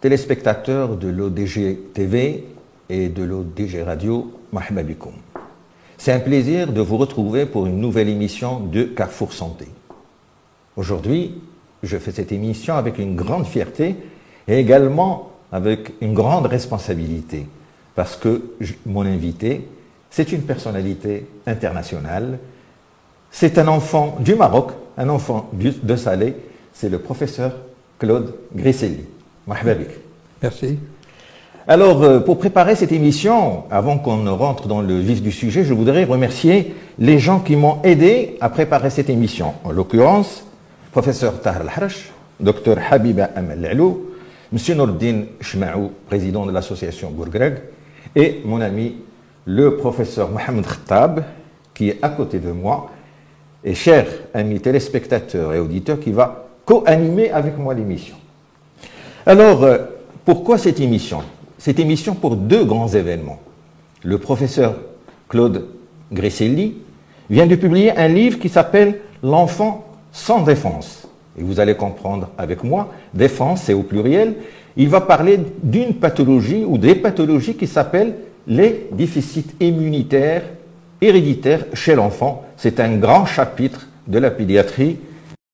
téléspectateurs de l'ODG TV et de l'ODG Radio, Mahmoud C'est un plaisir de vous retrouver pour une nouvelle émission de Carrefour Santé. Aujourd'hui, je fais cette émission avec une grande fierté et également avec une grande responsabilité parce que mon invité, c'est une personnalité internationale, c'est un enfant du Maroc, un enfant de Salé, c'est le professeur Claude Grisselli. Merci. Alors, euh, pour préparer cette émission, avant qu'on ne rentre dans le vif du sujet, je voudrais remercier les gens qui m'ont aidé à préparer cette émission. En l'occurrence, professeur Tahar Al-Harash, docteur Habiba Amal monsieur Nordin Shmaou, président de l'association Gourgreg, et mon ami, le professeur Mohamed Khattab, qui est à côté de moi, et cher ami téléspectateur et auditeur, qui va co-animer avec moi l'émission. Alors, euh, pourquoi cette émission? Cette émission pour deux grands événements. Le professeur Claude Gresselli vient de publier un livre qui s'appelle L'enfant sans défense. Et vous allez comprendre avec moi, défense c'est au pluriel. Il va parler d'une pathologie ou des pathologies qui s'appellent les déficits immunitaires héréditaires chez l'enfant. C'est un grand chapitre de la pédiatrie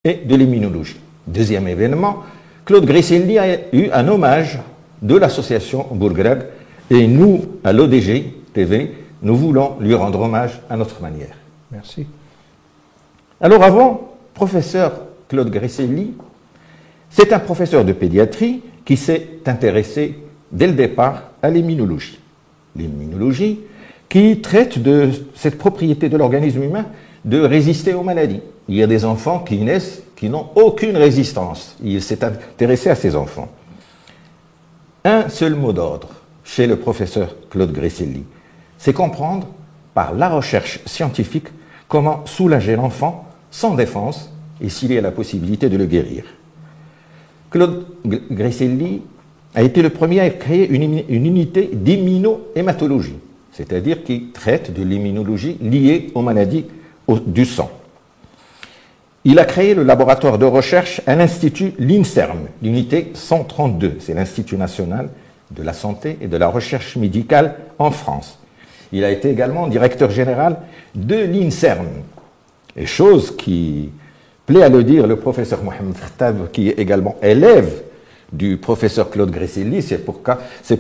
et de l'immunologie. Deuxième événement, Claude Gresselli a eu un hommage de l'association Bourgreg et nous, à l'ODG TV, nous voulons lui rendre hommage à notre manière. Merci. Alors avant, professeur Claude Gresselli, c'est un professeur de pédiatrie qui s'est intéressé dès le départ à l'immunologie. L'immunologie qui traite de cette propriété de l'organisme humain de résister aux maladies. Il y a des enfants qui naissent qui n'ont aucune résistance. Il s'est intéressé à ces enfants. Un seul mot d'ordre chez le professeur Claude Gresselli, c'est comprendre par la recherche scientifique comment soulager l'enfant sans défense et s'il y a la possibilité de le guérir. Claude Gresselli a été le premier à créer une, unité d'immunohématologie, c'est-à-dire qui traite de l'immunologie liée aux maladies du sang. Il a créé le laboratoire de recherche à l'Institut l'INSERM, l'unité 132. C'est l'Institut national de la santé et de la recherche médicale en France. Il a été également directeur général de l'INSERM. Et chose qui plaît à le dire, le professeur Mohamed Khattab, qui est également élève du professeur Claude Gresselli, c'est pour,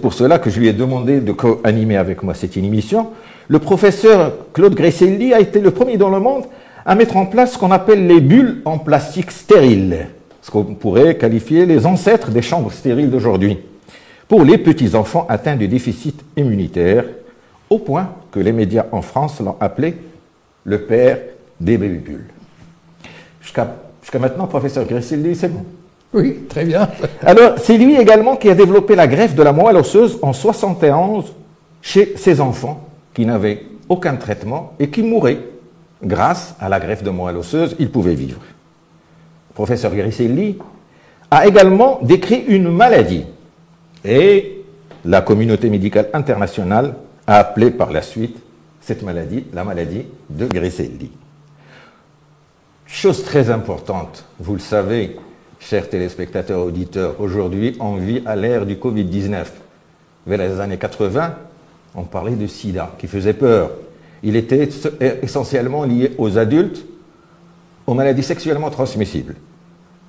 pour, cela que je lui ai demandé de co-animer avec moi cette émission. Le professeur Claude Gresselli a été le premier dans le monde à mettre en place ce qu'on appelle les bulles en plastique stérile, ce qu'on pourrait qualifier les ancêtres des chambres stériles d'aujourd'hui, pour les petits-enfants atteints de déficit immunitaire, au point que les médias en France l'ont appelé le père des bébés-bulles. Jusqu'à maintenant, professeur Gressilli, c'est bon? Oui, très bien. Alors, c'est lui également qui a développé la greffe de la moelle osseuse en 71 chez ses enfants qui n'avaient aucun traitement et qui mouraient grâce à la greffe de moelle osseuse, il pouvait vivre. Le professeur Grisselli a également décrit une maladie et la communauté médicale internationale a appelé par la suite cette maladie la maladie de Grisselli. Chose très importante, vous le savez, chers téléspectateurs auditeurs, aujourd'hui on vit à l'ère du Covid-19. Vers les années 80, on parlait de sida qui faisait peur, il était essentiellement lié aux adultes, aux maladies sexuellement transmissibles.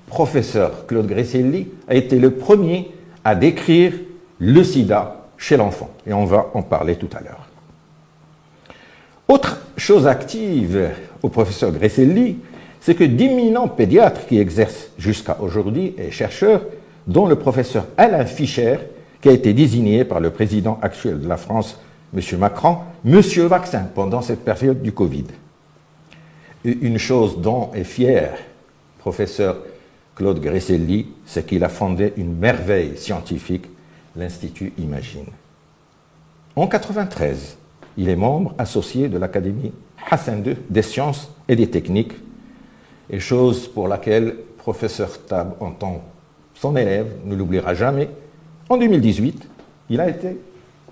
Professeur Claude Gresselli a été le premier à décrire le sida chez l'enfant, et on va en parler tout à l'heure. Autre chose active au professeur Gresselli, c'est que d'éminents pédiatres qui exercent jusqu'à aujourd'hui et chercheurs, dont le professeur Alain Fischer, qui a été désigné par le président actuel de la France, M. Macron, Monsieur Vaccin pendant cette période du Covid. Une chose dont est fier professeur Claude Gresselli, c'est qu'il a fondé une merveille scientifique, l'Institut Imagine. En 1993, il est membre associé de l'Académie Hassan II des sciences et des techniques, et chose pour laquelle professeur Tab, en tant son élève, ne l'oubliera jamais. En 2018, il a été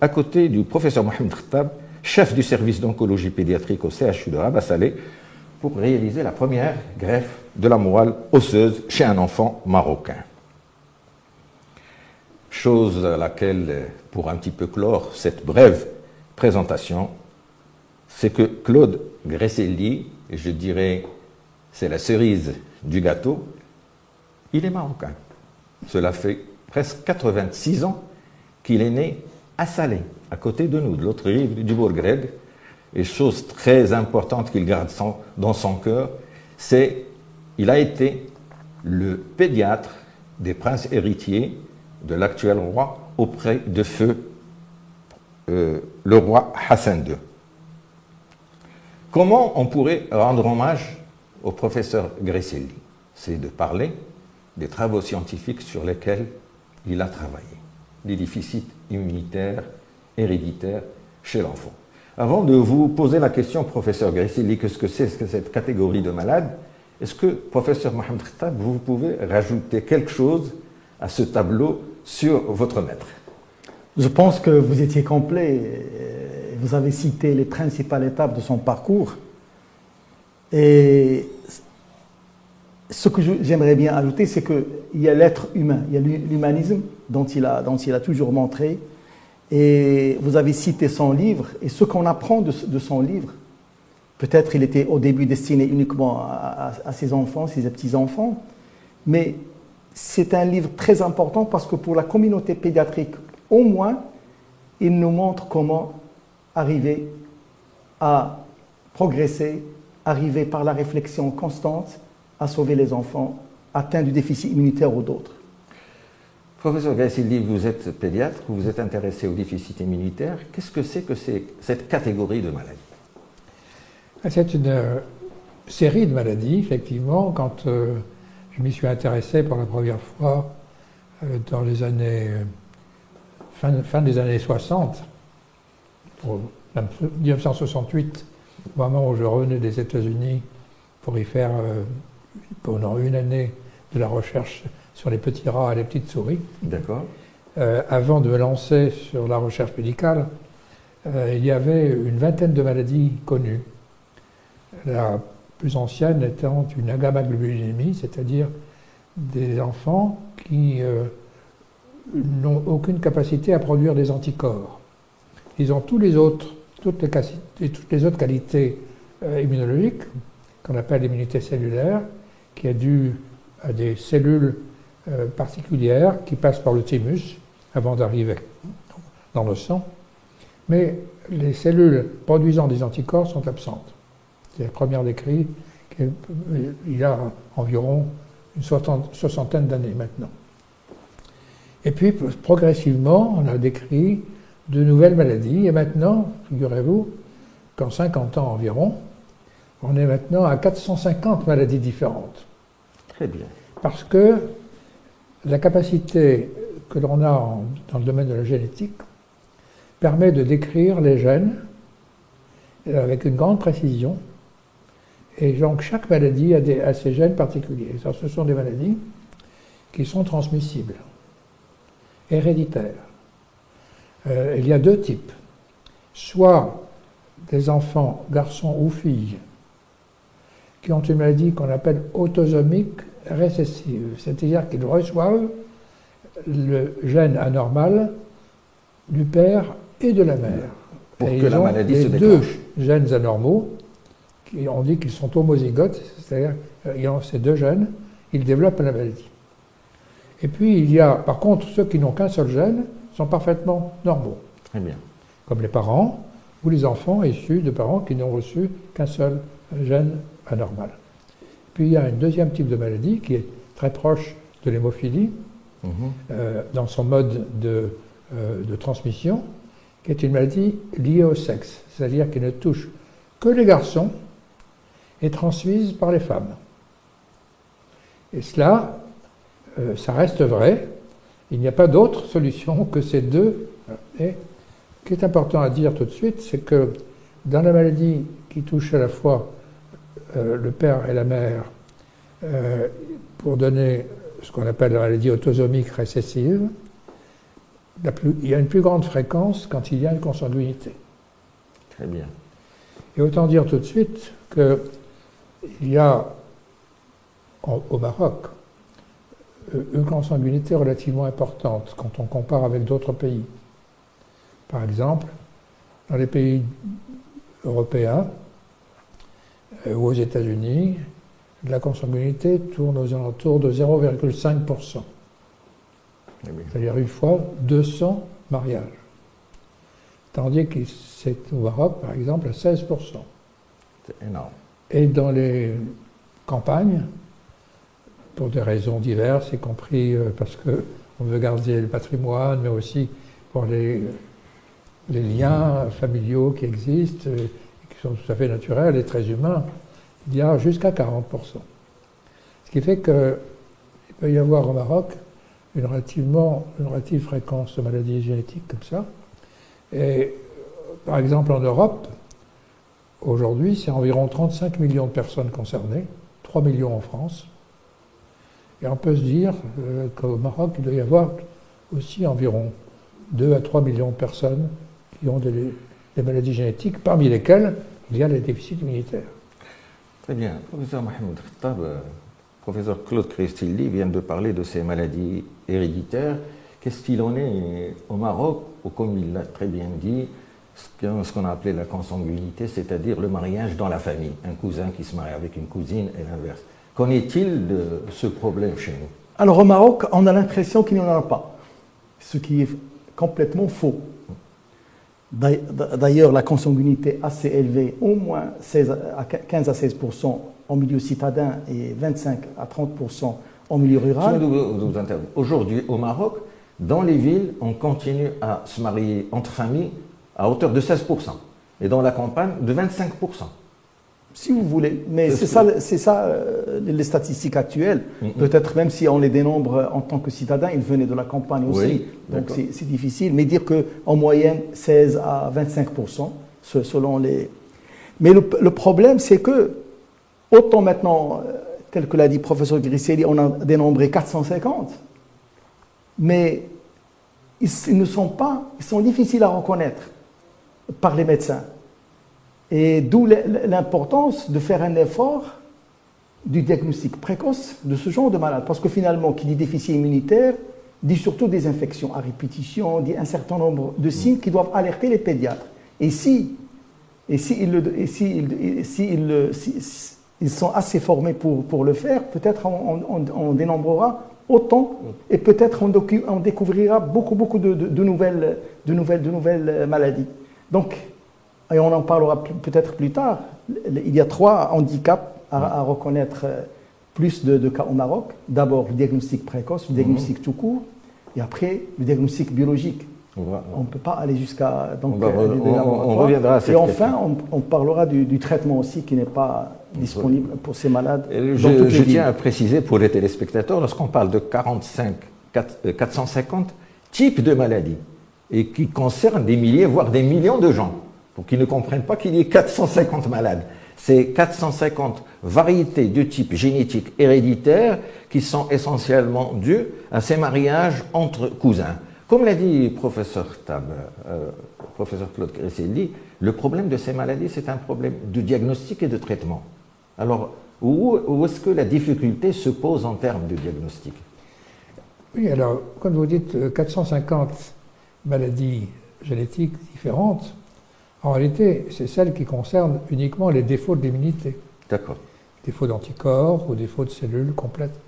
à côté du professeur Mohamed Khattab, chef du service d'oncologie pédiatrique au CHU de Rabat pour réaliser la première greffe de la moelle osseuse chez un enfant marocain. chose à laquelle, pour un petit peu clore cette brève présentation, c'est que Claude Gresselli, je dirais c'est la cerise du gâteau, il est marocain. Cela fait presque 86 ans qu'il est né à Salé, à côté de nous, de l'autre rive du Bourgreg. Et chose très importante qu'il garde dans son cœur, c'est qu'il a été le pédiatre des princes héritiers de l'actuel roi auprès de feu euh, le roi Hassan II. Comment on pourrait rendre hommage au professeur Gresselli? C'est de parler des travaux scientifiques sur lesquels il a travaillé, les déficits immunitaires héréditaires chez l'enfant. Avant de vous poser la question, professeur Gresselli, qu'est-ce que c'est que cette catégorie de malades Est-ce que, professeur Mohamed Khattab, vous pouvez rajouter quelque chose à ce tableau sur votre maître? Je pense que vous étiez complet. Vous avez cité les principales étapes de son parcours. Et ce que j'aimerais bien ajouter, c'est qu'il y a l'être humain, il y a l'humanisme dont, il a, toujours montré. Et vous avez cité son livre, et ce qu'on apprend de, son livre, peut-être il était au début destiné uniquement à, à ses enfants, ses petits-enfants, mais c'est un livre très important parce que pour la communauté pédiatrique, au moins, il nous montre comment arriver à progresser, arriver par la réflexion constante à sauver les enfants atteints du déficit immunitaire ou d'autres. Professeur Gassildi, vous êtes pédiatre, vous êtes intéressé au déficit immunitaire. Qu'est-ce que c'est que cette catégorie de maladies? C'est une euh, série de maladies, effectivement. Quand euh, je m'y suis intéressé pour la première fois euh, dans les années. Fin, des années 60, pour 1968, au moment où je revenais des États-Unis pour y faire pendant une année de la recherche sur les petits rats et les petites souris. D'accord. avant de me lancer sur la recherche médicale, il y avait une vingtaine de maladies connues. La plus ancienne étant une agamaglobulinémie, c'est-à-dire des enfants qui euh, n'ont aucune capacité à produire des anticorps. Ils ont tous les autres, toutes, les, toutes les autres qualités euh, immunologiques, qu'on appelle l'immunité cellulaire, qui est due à des cellules euh, particulières qui passent par le thymus avant d'arriver dans le sang. Mais les cellules produisant des anticorps sont absentes. C'est la première décrit il y a environ une soixantaine d'années maintenant. Et puis, progressivement, on a décrit de nouvelles maladies. Et maintenant, figurez-vous qu'en 50 ans environ, on est maintenant à 450 maladies différentes. Très bien. Parce que la capacité que l'on a dans le domaine de la génétique permet de décrire les gènes avec une grande précision et donc chaque maladie a, des, ses gènes particuliers. ce sont des maladies qui sont transmissibles, héréditaires. Euh, il y a deux types. Soit des enfants, garçons ou filles, qui ont une maladie qu'on appelle autosomique récessive, c'est-à-dire qu'ils reçoivent le gène anormal du père et de la mère. Pour que la maladie les deux gènes anormaux on dit qu'ils sont homozygotes, c'est-à-dire qu'ils ont ces deux gènes, ils développent la maladie. Et puis il y a, par contre, ceux qui n'ont qu'un seul gène sont parfaitement normaux. Très bien. Comme les parents ou les enfants issus de parents qui n'ont reçu qu'un seul gène anormal. Puis il y a un deuxième type de maladie qui est très proche de l'hémophilie, mhm. euh, dans son mode de, euh, de transmission, qui est une maladie liée au sexe, c'est-à-dire qui ne touche que les garçons est transmise par les femmes. Et cela, euh, ça reste vrai. Il n'y a pas d'autre solution que ces deux. Et ce qui est important à dire tout de suite, c'est que dans la maladie qui touche à la fois euh, le père et la mère, euh, pour donner ce qu'on appelle la maladie autosomique récessive, il y a une plus grande fréquence quand il y a une consanguinité. Très bien. Et autant dire tout de suite que il y a au Maroc euh, une consanguinité relativement importante quand on compare avec d'autres pays. Par exemple, dans les pays européens ou aux États-Unis, la consanguinité tourne aux alentours de 0,5%. C'est-à-dire une fois 200 mariages. Tandis que c'est au Maroc, par exemple, à 16%. C'est énorme. Et dans les campagnes, pour des raisons diverses, y compris euh, parce qu'on veut garder le patrimoine, mais aussi pour les, les liens familiaux qui existent, qui sont tout à fait naturels et très humains, il y a jusqu'à 40%. Ce qui fait qu'il peut y avoir au Maroc une, relativement, relative fréquence de maladies génétiques comme ça. Et par exemple en Europe, aujourd'hui, c'est environ 35 millions de personnes concernées, 3 millions en France. Et on peut se dire euh, qu'au Maroc, il doit y avoir aussi environ 2 à 3 millions de personnes qui ont des maladies génétiques, parmi lesquelles il y a les déficits immunitaires. Très bien. Professeur Mohamed Khattab, euh, professeur Claude Christilli vient de parler de ces maladies héréditaires. Qu'est-ce qu'il en est au Maroc, ou comme il l'a très bien dit, ce qu'on a appelé la consanguinité, c'est-à-dire le mariage dans la famille, un cousin qui se marie avec une cousine et l'inverse. Qu'en est-il de ce problème chez nous? Alors au Maroc, on a l'impression qu'il n'y en a pas, ce qui est complètement faux. D'ailleurs, la consanguinité assez élevée, au moins 16 à 15 à 16% en milieu citadin et 25 à 30% en milieu rural. Aujourd'hui, au Maroc, dans les villes, on continue à se marier entre familles à hauteur de 16 et dans la campagne, de 25 si vous voulez. Mais c'est ça, c'est ça euh, les statistiques actuelles. Peut-être même si on les dénombre en tant que citadins, ils venaient de la campagne aussi. Donc c'est difficile. Mais dire qu'en moyenne, 16 à 25% selon les. Mais le, problème, c'est que, autant maintenant, euh, tel que l'a dit le professeur Grisselli, on a dénombré 450, mais ils, ils ne sont pas, ils sont difficiles à reconnaître par les médecins. Et d'où l'importance de faire un effort du diagnostic précoce de ce genre de malade. Parce que finalement, qui dit déficit immunitaire, dit surtout des infections à répétition, dit un certain nombre de signes qui doivent alerter les pédiatres. Et si, et si, ils, si, ils, sont assez formés pour, pour le faire, peut-être on, dénombrera autant et peut-être on, découvrira beaucoup, beaucoup de, de, nouvelles, de, nouvelles, de nouvelles maladies. Donc, et on en parlera peut-être plus tard, il y a trois handicaps à, reconnaître euh, plus de, cas au Maroc. D'abord, le diagnostic précoce, le diagnostic tout court, et après, le diagnostic biologique. On ne peut pas aller jusqu'à. Donc, on, on, reviendra à cette Et enfin, on, parlera du, traitement aussi qui n'est pas disponible pour ces malades. je, je tiens à préciser pour les téléspectateurs, lorsqu'on parle de 45, 450 euh, types de maladies, et qui concernent des milliers, voire des millions de gens, pour qu'ils ne comprennent pas qu'il y ait 450 malades. C'est 450 variétés de type génétique héréditaire qui sont essentiellement dues à ces mariages entre cousins. Comme l'a dit professeur Tab, euh, professeur Claude Cresselli, le problème de ces maladies, c'est un problème de diagnostic et de traitement. Alors, où, où est-ce que la difficulté se pose en termes de diagnostic? Oui, alors, comme vous dites, 450 maladies génétiques différentes, en réalité, c'est celle qui concerne uniquement les défauts de l'immunité. D'accord. Défauts d'anticorps ou défauts de cellules complètes.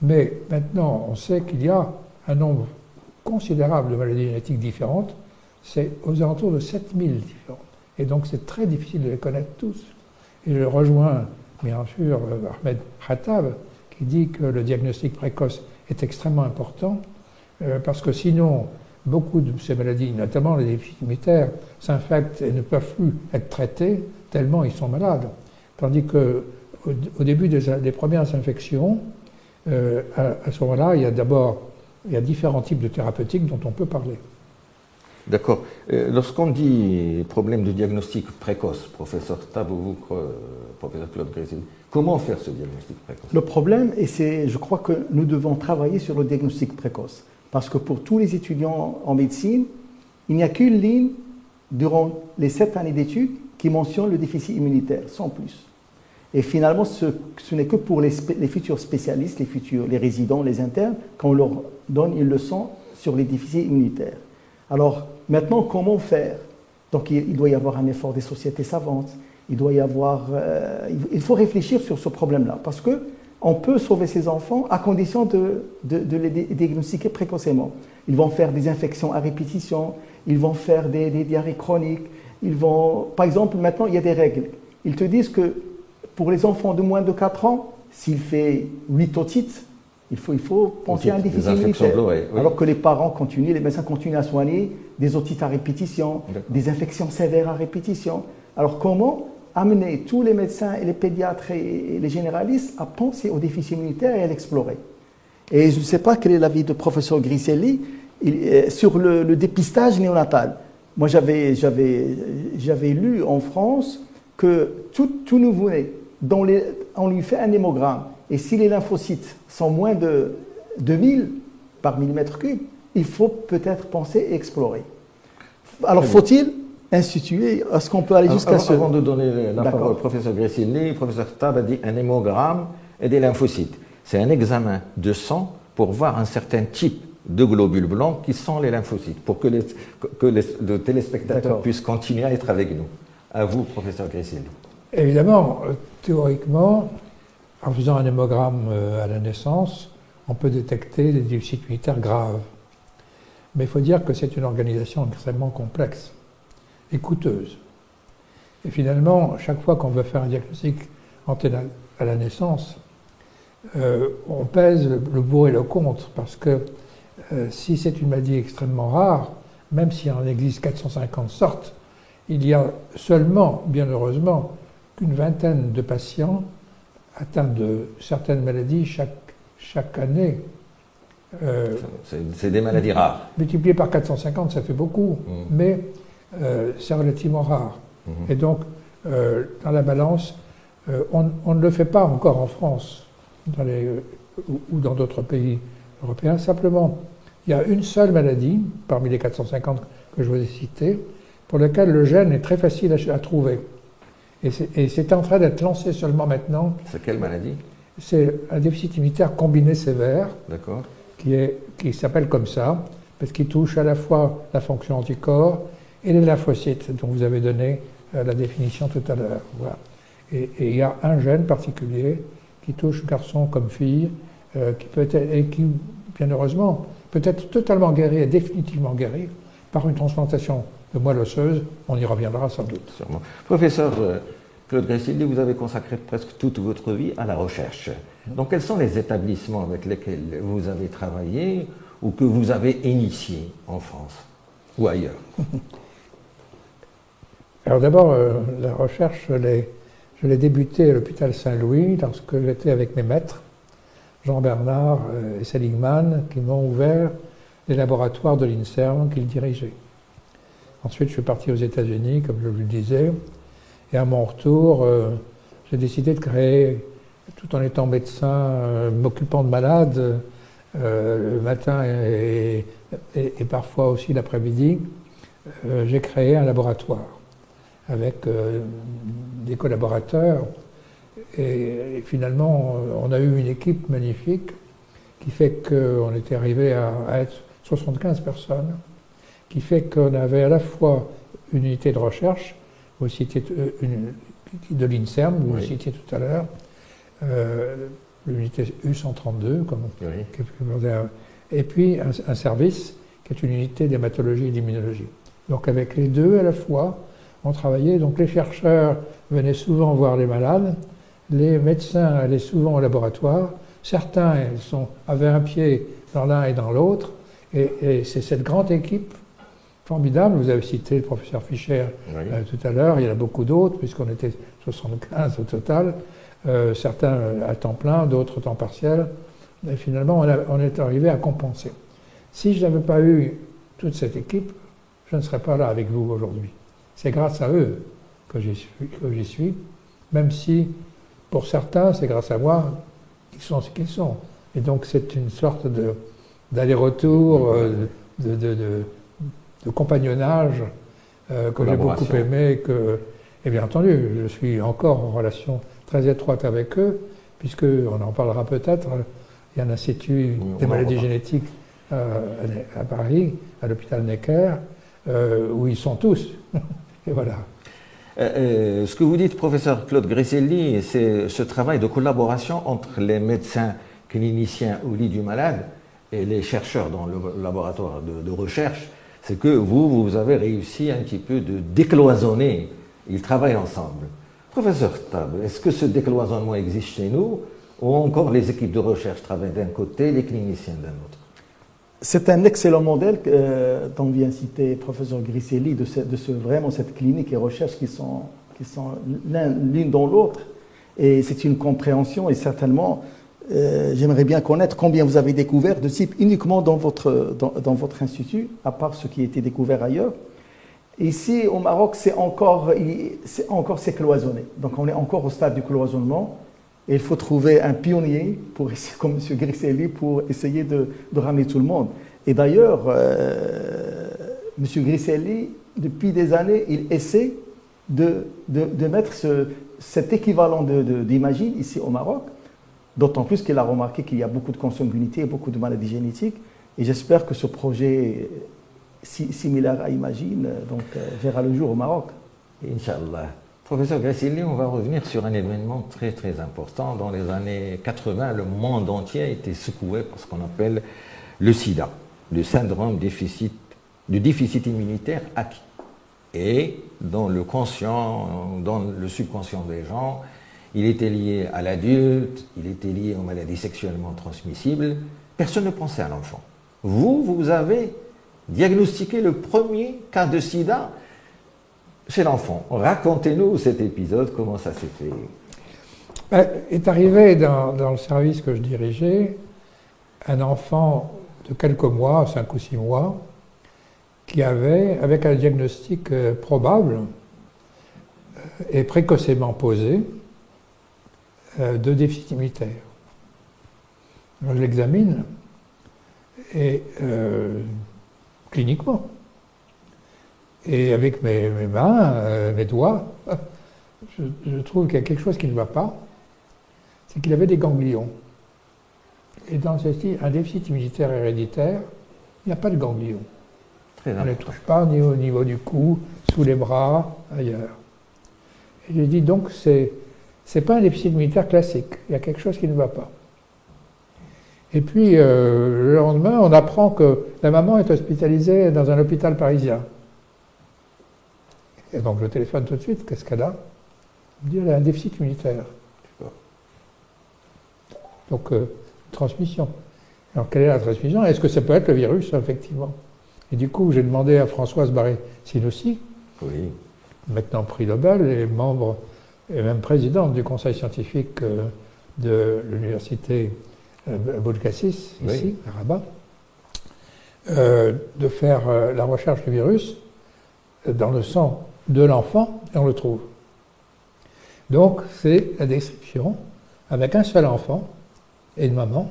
Mais maintenant, on sait qu'il y a un nombre considérable de maladies génétiques différentes. C'est aux alentours de 7000 différentes. Et donc, c'est très difficile de les connaître tous. Et je rejoins, bien sûr, Ahmed Khattab, qui dit que le diagnostic précoce est extrêmement important, euh, parce que sinon, beaucoup de ces maladies, notamment les déficits immunitaires, s'infectent et ne peuvent plus être traités tellement ils sont malades. Tandis que au, début des, premières infections, euh, à, ce moment-là, il y a d'abord il y a différents types de thérapeutiques dont on peut parler. D'accord. Euh, lorsqu'on dit problème de diagnostic précoce, professeur Tabou, euh, professeur Claude Grésil, comment faire ce diagnostic précoce? Le problème, et c'est, je crois que nous devons travailler sur le diagnostic précoce. Parce que pour tous les étudiants en médecine, il n'y a qu'une ligne durant les sept années d'études qui mentionne le déficit immunitaire, sans plus. Et finalement, ce, n'est que pour les, futurs spécialistes, les futurs, les résidents, les internes, qu'on leur donne une leçon sur les déficits immunitaires. Alors, maintenant, comment faire? Donc, il, doit y avoir un effort des sociétés savantes. Il doit y avoir, euh, il faut réfléchir sur ce problème-là, parce que on peut sauver ces enfants à condition de, de, les diagnostiquer précocement. Ils vont faire des infections à répétition, ils vont faire des, des diarrhées chroniques, ils vont, par exemple, maintenant, il y a des règles. Ils te disent que pour les enfants de moins de 4 ans, s'il fait 8 otites, il faut, il faut penser à un déficit immunitaire. Alors que les parents continuent, les médecins continuent à soigner des otites à répétition, des infections sévères à répétition. Alors comment amener tous les médecins et les pédiatres et les généralistes à penser au déficit immunitaire et à l'explorer Et je ne sais pas quel est l'avis du professeur Griselli euh, sur le, le dépistage néonatal. Moi, j'avais lu en France que tout, tout nouveau-né, on lui fait un hémogramme, et si les lymphocytes sont moins de 2000 par millimètre cube, il faut peut-être penser et explorer. Alors, faut-il instituer Est-ce qu'on peut aller jusqu'à ce... Avant de donner la parole au professeur Gressilly, le professeur Tab a dit un hémogramme et des lymphocytes. C'est un examen de sang pour voir un certain type de globules blancs qui sont les lymphocytes, pour que les, que les, téléspectateurs puissent continuer à être avec nous. À vous, professeur Gressil. Évidemment, euh, théoriquement, en faisant un hémogramme euh, à la naissance, on peut détecter des déficits graves. Mais il faut dire que c'est une organisation extrêmement complexe et coûteuse. Et finalement, chaque fois qu'on veut faire un diagnostic anténal à la naissance, euh, on pèse le, le, pour et le contre, parce que euh, si c'est une maladie extrêmement rare, même s'il en existe 450 sortes, il y a seulement, bien heureusement, qu'une vingtaine de patients atteints de certaines maladies chaque, chaque année. Euh, c'est des maladies rares. Multiplié par 450, ça fait beaucoup, mmh. mais euh, c'est relativement rare. Mmh. Et donc, dans la balance, on, ne le fait pas encore en France ou dans d'autres pays européens. Simplement, il y a une seule maladie, parmi les 450 que je vous ai citées, pour laquelle le gène est très facile à, trouver. Et c'est en train d'être lancé seulement maintenant. C'est quelle maladie? C'est un déficit immunitaire combiné sévère. Qui s'appelle comme ça, parce qu'il touche à la fois la fonction anticorps et les lymphocytes, dont vous avez donné euh, la définition tout à l'heure. Voilà. Et, il y a un gène particulier qui touche garçon comme fille, euh, qui peut être, et qui, bien heureusement, peut être totalement guéri et définitivement guéri par une transplantation de moelle osseuse. On y reviendra sans doute. Sûrement. Professeur euh, Claude Gressilly, vous avez consacré presque toute votre vie à la recherche. Donc, quels sont les établissements avec lesquels vous avez travaillé ou que vous avez initiés en France ou ailleurs? Alors d'abord, euh, la recherche, je l'ai débutée à l'hôpital Saint-Louis lorsque j'étais avec mes maîtres Jean Bernard euh, et Seligman, qui m'ont ouvert les laboratoires de l'INSERM qu'ils dirigeaient. Ensuite, je suis parti aux États-Unis, comme je le disais, et à mon retour, euh, j'ai décidé de créer, tout en étant médecin, euh, m'occupant de malades le matin et, parfois aussi l'après-midi, j'ai créé un laboratoire avec des collaborateurs. Et, finalement, on a eu une équipe magnifique qui fait qu'on était arrivé à, être 75 personnes, qui fait qu'on avait à la fois une unité de recherche, vous citiez euh, une, de l'INSERM, vous le citiez tout à l'heure, euh, l'unité U132, comme et puis un, un, service qui est une unité d'hématologie et d'immunologie. Donc avec les deux à la fois, on travaillait, donc les chercheurs venaient souvent voir les malades, les médecins allaient souvent au laboratoire. Certains sont, avaient un pied dans l'un et dans l'autre. Et, c'est cette grande équipe formidable. Vous avez cité le professeur Fischer euh, tout à l'heure. Il y en a beaucoup d'autres, puisqu'on était 75 au total. Euh, certains à temps plein, d'autres temps partiel. Et finalement, on, est arrivé à compenser. Si je n'avais pas eu toute cette équipe, je ne serais pas là avec vous aujourd'hui. C'est grâce à eux que j'y suis, même si pour certains, c'est grâce à moi qu'ils sont ce qu'ils sont. Et donc c'est une sorte d'aller-retour, euh, de, compagnonnage euh, que j'ai beaucoup aimé. Que, et bien entendu, je suis encore en relation très étroite avec eux, puisque on en parlera peut-être. Il y a un institut des maladies génétiques euh, à Paris, à l'hôpital Necker, euh, où ils sont tous. Et voilà. Euh, ce que vous dites, professeur Claude Grisselli, c'est ce travail de collaboration entre les médecins cliniciens au lit du malade et les chercheurs dans le laboratoire de, recherche. C'est que vous, vous avez réussi un petit peu de décloisonner. Ils travaillent ensemble. Professeur Tab, est-ce que ce décloisonnement existe chez nous ou encore les équipes de recherche travaillent d'un côté, les cliniciens d'un autre? C'est un excellent modèle euh, dont vient citer professeur Grisselli, de, ce, vraiment cette clinique et recherche qui sont, l'une dans l'autre. Et c'est une compréhension et certainement, euh, j'aimerais bien connaître combien vous avez découvert de types uniquement dans votre, dans, votre institut, à part ce qui a été découvert ailleurs. Ici, au Maroc, c'est encore, encore cloisonné. Donc on est encore au stade du cloisonnement. Et il faut trouver un pionnier, pour, comme M. Grisselli, pour essayer de, ramener tout le monde. Et d'ailleurs, euh, M. Grisselli, depuis des années, il essaie de, mettre ce, cet équivalent d'Imagine ici au Maroc, d'autant plus qu'il a remarqué qu'il y a beaucoup de consanguinité et beaucoup de maladies génétiques. Et j'espère que ce projet similaire à Imagine donc, euh, verra le jour au Maroc. Inch'Allah. Professeur Gracilli, on va revenir sur un événement très très important. Dans les années 80, le monde entier a été secoué par ce qu'on appelle le sida, le syndrome déficit, du déficit immunitaire acquis. Et dans le conscient, dans le subconscient des gens, il était lié à l'adulte, il était lié aux maladies sexuellement transmissibles. Personne ne pensait à l'enfant. Vous, vous avez diagnostiqué le premier cas de sida chez l'enfant. Racontez-nous cet épisode, comment ça s'est fait ben, Est arrivé dans, le service que je dirigeais un enfant de quelques mois, cinq ou six mois, qui avait, avec un diagnostic euh, probable euh, et précocement posé, euh, de déficit immunitaire. je l'examine et cliniquement, et avec mes, mains, euh, mes doigts, je, trouve qu'il y a quelque chose qui ne va pas. C'est qu'il avait des ganglions. Et dans un déficit immunitaire héréditaire, il n'y a pas de ganglions. On ne les trouve pas ni au niveau du cou, sous les bras, ailleurs. Et j'ai dit donc, c'est n'est pas un déficit immunitaire classique. Il y a quelque chose qui ne va pas. Et puis, euh, le lendemain, on apprend que la maman est hospitalisée dans un hôpital parisien. Et donc je téléphone tout de suite, qu'est-ce qu'elle a? Elle me dit, elle a un déficit immunitaire. Donc, euh, transmission. Alors, quelle est la transmission? Est-ce que ça peut être le virus, effectivement? Et du coup, j'ai demandé à Françoise Barré-Sinossi, oui. maintenant prix Nobel et membre et même présidente du conseil scientifique euh, de l'université euh, Boulgassis, ici, à Rabat, de faire la recherche du virus dans le sang de l'enfant et on le trouve. Donc c'est la description, avec un seul enfant et une maman,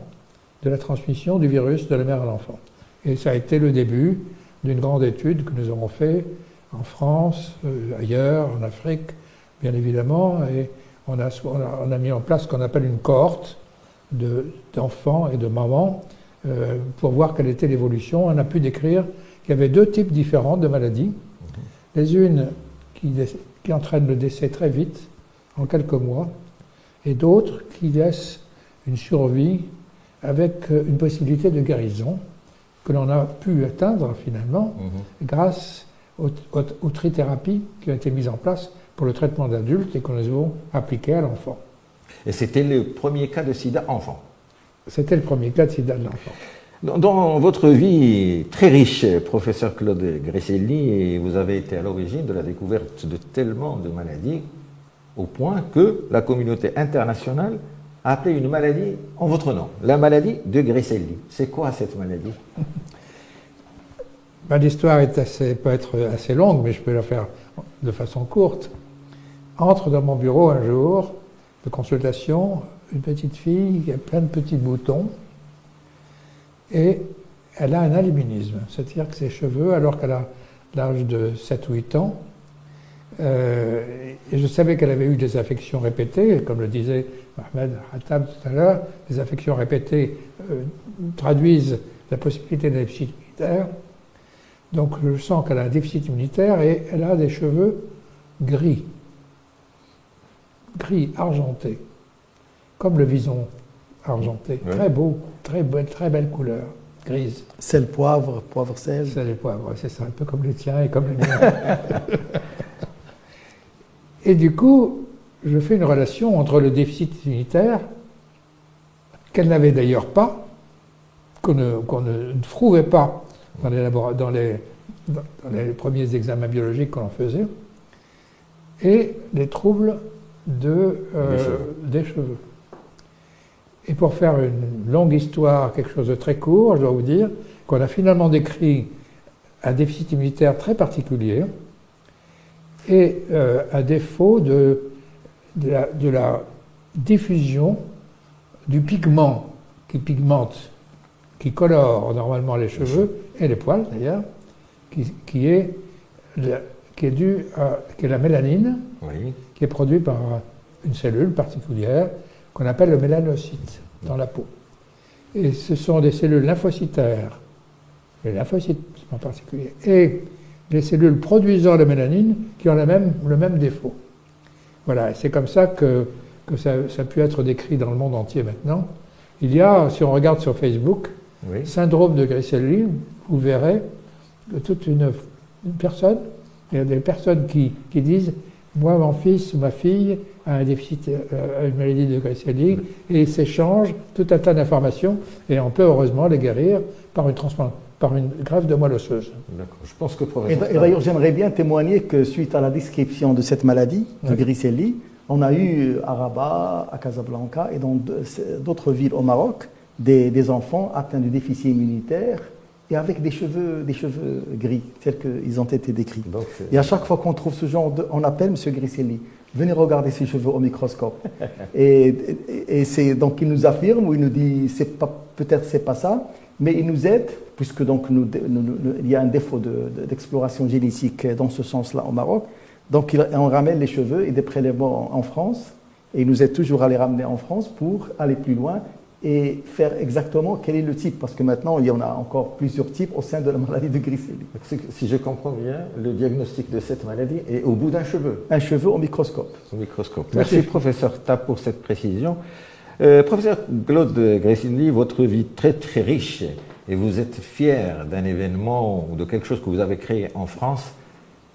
de la transmission du virus de la mère à l'enfant. Et ça a été le début d'une grande étude que nous avons fait en France, euh, ailleurs, en Afrique, bien évidemment, et on a, on a, mis en place ce qu'on appelle une cohorte d'enfants et de mamans euh, pour voir quelle était l'évolution. On a pu décrire qu'il y avait deux types différents de maladies. Les unes qui, qui entraînent le décès très vite, en quelques mois, et d'autres qui laissent une survie avec euh, une possibilité de guérison que l'on a pu atteindre finalement mhm. grâce aux, aux, trithérapies qui ont été mises en place pour le traitement d'adultes et que nous avons appliquées à l'enfant. Et c'était le premier cas de sida enfant? C'était le premier cas de sida de l'enfant. Dans votre vie très riche, professeur Claude Gresselli, vous avez été à l'origine de la découverte de tellement de maladies, au point que la communauté internationale a appelé une maladie en votre nom, la maladie de Gresselli. C'est quoi cette maladie? Ben, L'histoire peut être assez longue, mais je peux la faire de façon courte. Entre dans mon bureau un jour de consultation une petite fille qui a plein de petits boutons et elle a un albinisme, c'est-à-dire que ses cheveux, alors qu'elle a l'âge de 7 ou 8 ans, Euh, et je savais qu'elle avait eu des affections répétées, comme le disait Mohamed Hattab tout à l'heure, les affections répétées euh, traduisent la possibilité d'un déficit immunitaire. Donc je sens qu'elle a un déficit immunitaire et elle a des cheveux gris, gris argenté, comme le vison argenté. Très beau, très, belle, très belle couleur, grise. Sel, poivre, poivre, sel. Sel et poivre, c'est ça, un peu comme le tien et comme le mien. et du coup, je fais une relation entre le déficit immunitaire, qu'elle n'avait d'ailleurs pas, qu'on ne, trouvait pas dans les, dans les, dans les premiers examens biologiques qu'on faisait, et les troubles de, euh, des, cheveux. Et pour faire une longue histoire, quelque chose de très court, je dois vous dire qu'on a finalement décrit un déficit immunitaire très particulier et euh, un défaut de, de, la, diffusion du pigment qui pigmente, qui colore normalement les cheveux et les poils d'ailleurs, qui, est, qui est dû à qui est la mélanine, qui est produite par une cellule particulière qu'on appelle le mélanocyte dans la peau. Et ce sont des cellules lymphocytaires, les lymphocytes en particulier, et les cellules produisant la mélanine qui ont la même, le même défaut. Voilà, c'est comme ça que, que ça, a pu être décrit dans le monde entier maintenant. Il y a, si on regarde sur Facebook, syndrome de Griscelli, vous verrez toute une, personne, il y a des personnes qui, qui disent Moi, mon fils ou ma fille a un déficit, euh, une maladie de Griscelli, et ils s'échangent tout un tas d'informations, et on peut heureusement les guérir par une par une grève de moelle osseuse. D'accord. Je pense que Et d'ailleurs, j'aimerais bien témoigner que suite à la description de cette maladie, de Griscelli, on a eu à Rabat, à Casablanca et dans d'autres villes au Maroc des, des enfants atteints de déficit immunitaire et avec des cheveux, des cheveux gris, tels qu'ils ont été décrits. et à chaque fois qu'on trouve ce genre de... On appelle M. Griselli, venez regarder ses cheveux au microscope. et, et, c'est donc il nous affirme ou il nous dit, c'est pas, peut-être c'est pas ça, mais il nous aide, puisque donc nous, il y a un défaut d'exploration génétique dans ce sens-là au Maroc. Donc on ramène les cheveux et des prélèvements en France, et il nous aide toujours à les ramener en France pour aller plus loin et faire exactement quel est le type, parce que maintenant il y en a encore plusieurs types au sein de la maladie de Griscelli. Si je comprends bien, le diagnostic de cette maladie est au bout d'un cheveu. Un cheveu au microscope. Au microscope. Merci, professeur Tap pour cette précision. Euh, professeur Claude Griscelli, votre vie très très riche et vous êtes fier d'un événement ou de quelque chose que vous avez créé en France,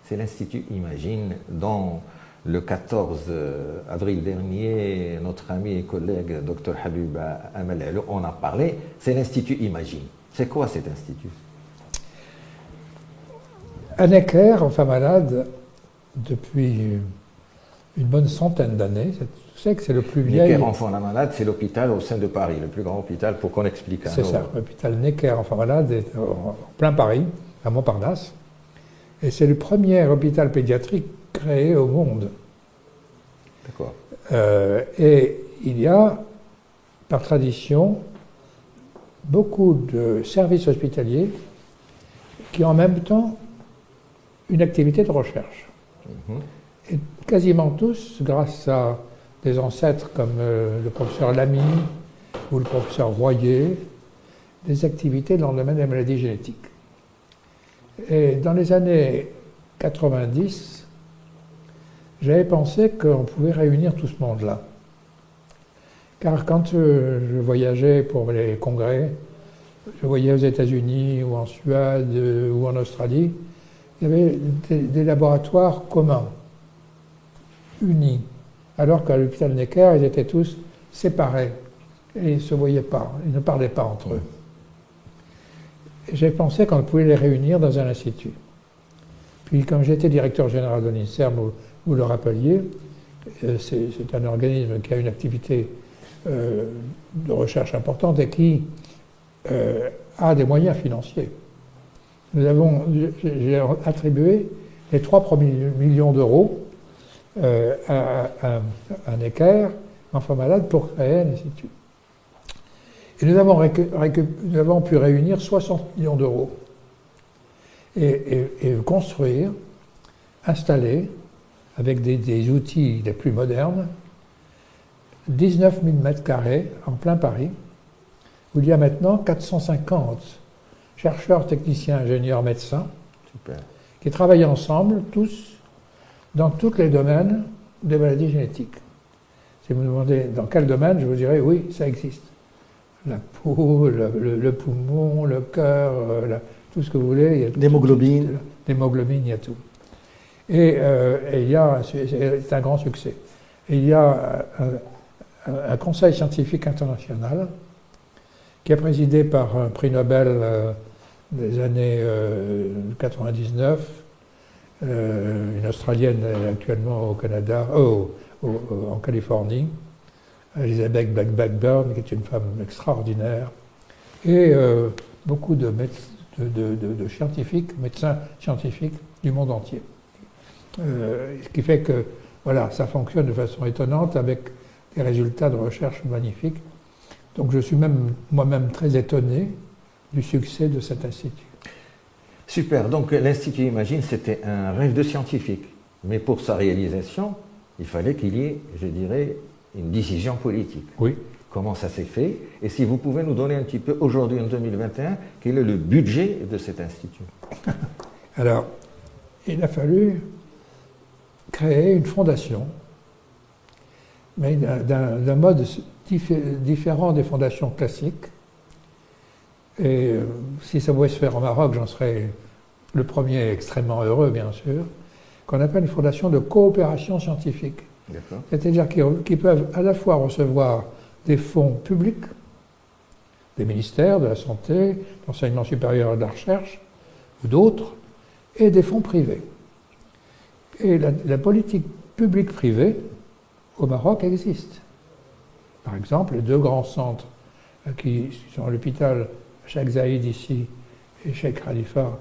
c'est l'Institut Imagine dont le 14 euh, avril dernier, notre ami et collègue Dr Habib Amal en a parlé, c'est l'Institut Imagine. C'est quoi cet institut? À Necker, enfin malade, depuis une bonne centaine d'années. Tu sais que c'est le plus vieil. Necker Enfant Malade, c'est l'hôpital au sein de Paris, le plus grand hôpital, pour qu'on explique. C'est ça, l'hôpital Necker Enfant Malade est en plein Paris, à Montparnasse. Et c'est le premier hôpital pédiatrique créé au monde. D'accord. Euh, et il y a, par tradition, beaucoup de services hospitaliers qui ont en même temps une activité de recherche. Mhm. Et quasiment tous, grâce à des ancêtres comme euh, le professeur Lamy ou le professeur Royer, des activités dans le domaine des maladies génétiques. Et dans les années 90, j'avais pensé qu'on pouvait réunir tout ce monde-là. Car quand euh, je voyageais pour les congrès, je voyais aux États-Unis ou en Suède euh, ou en Australie, il y avait des, laboratoires communs, unis, alors qu'à l'hôpital Necker, ils étaient tous séparés et ils ne se voyaient pas, ils ne parlaient pas entre eux. J'ai pensé qu'on pouvait les réunir dans un institut. Puis, comme j'étais directeur général de l'INSERM vous le rappeliez, euh, c'est un organisme qui a une activité euh, de recherche importante et qui euh, a des moyens financiers. Nous avons, j'ai attribué les trois premiers millions d'euros à, un Necker, enfant malade, pour créer un institut. Et nous avons, pu réunir 60 millions d'euros et construire, installer avec des, des outils les plus modernes, 19 000 mètres carrés en plein Paris, où il y a maintenant 450 chercheurs, techniciens, ingénieurs, médecins, Super. qui travaillent ensemble, tous, dans tous les domaines des maladies génétiques. Si vous me demandez dans quel domaine, je vous dirais oui, ça existe. La peau, le, le- le poumon, le cœur, euh, tout ce que vous voulez. L'hémoglobine. L'hémoglobine, il y a tout. Et, euh, et il y a, c'est un grand succès. Il y a un, un- conseil scientifique international qui est présidé par un prix Nobel euh, des années euh, 99, euh, une Australienne actuellement au Canada, en Californie, Elizabeth Black- Blackburn, qui est une femme extraordinaire, et euh, beaucoup de scientifiques, médecins scientifiques du monde entier. Euh, ce qui fait que voilà, ça fonctionne de façon étonnante avec des résultats de recherche magnifiques. Donc je suis même moi-même très étonné du succès de cet institut. Super. Donc l'Institut Imagine, c'était un rêve de scientifique. Mais pour sa réalisation, il fallait qu'il y ait, je dirais, une décision politique. Oui. Comment ça s'est fait? Et si vous pouvez nous donner un petit peu, aujourd'hui en 2021, quel est le budget de cet institut? Alors, il a fallu créer une fondation, mais d'un- mode diffé- différent des fondations classiques. Et euh, si ça pouvait se faire au Maroc, j'en serais le premier extrêmement heureux, bien sûr, qu'on appelle une fondation de coopération scientifique. C'est-à-dire qu'ils qu'ils peuvent à la fois recevoir des fonds publics, des ministères de la santé, de l'enseignement supérieur et de la recherche, ou d'autres, et des fonds privés. Et la, politique publique-privée au Maroc existe. Par exemple, les deux grands centres euh, qui sont l'hôpital Cheikh Zayed ici et Cheikh Khalifa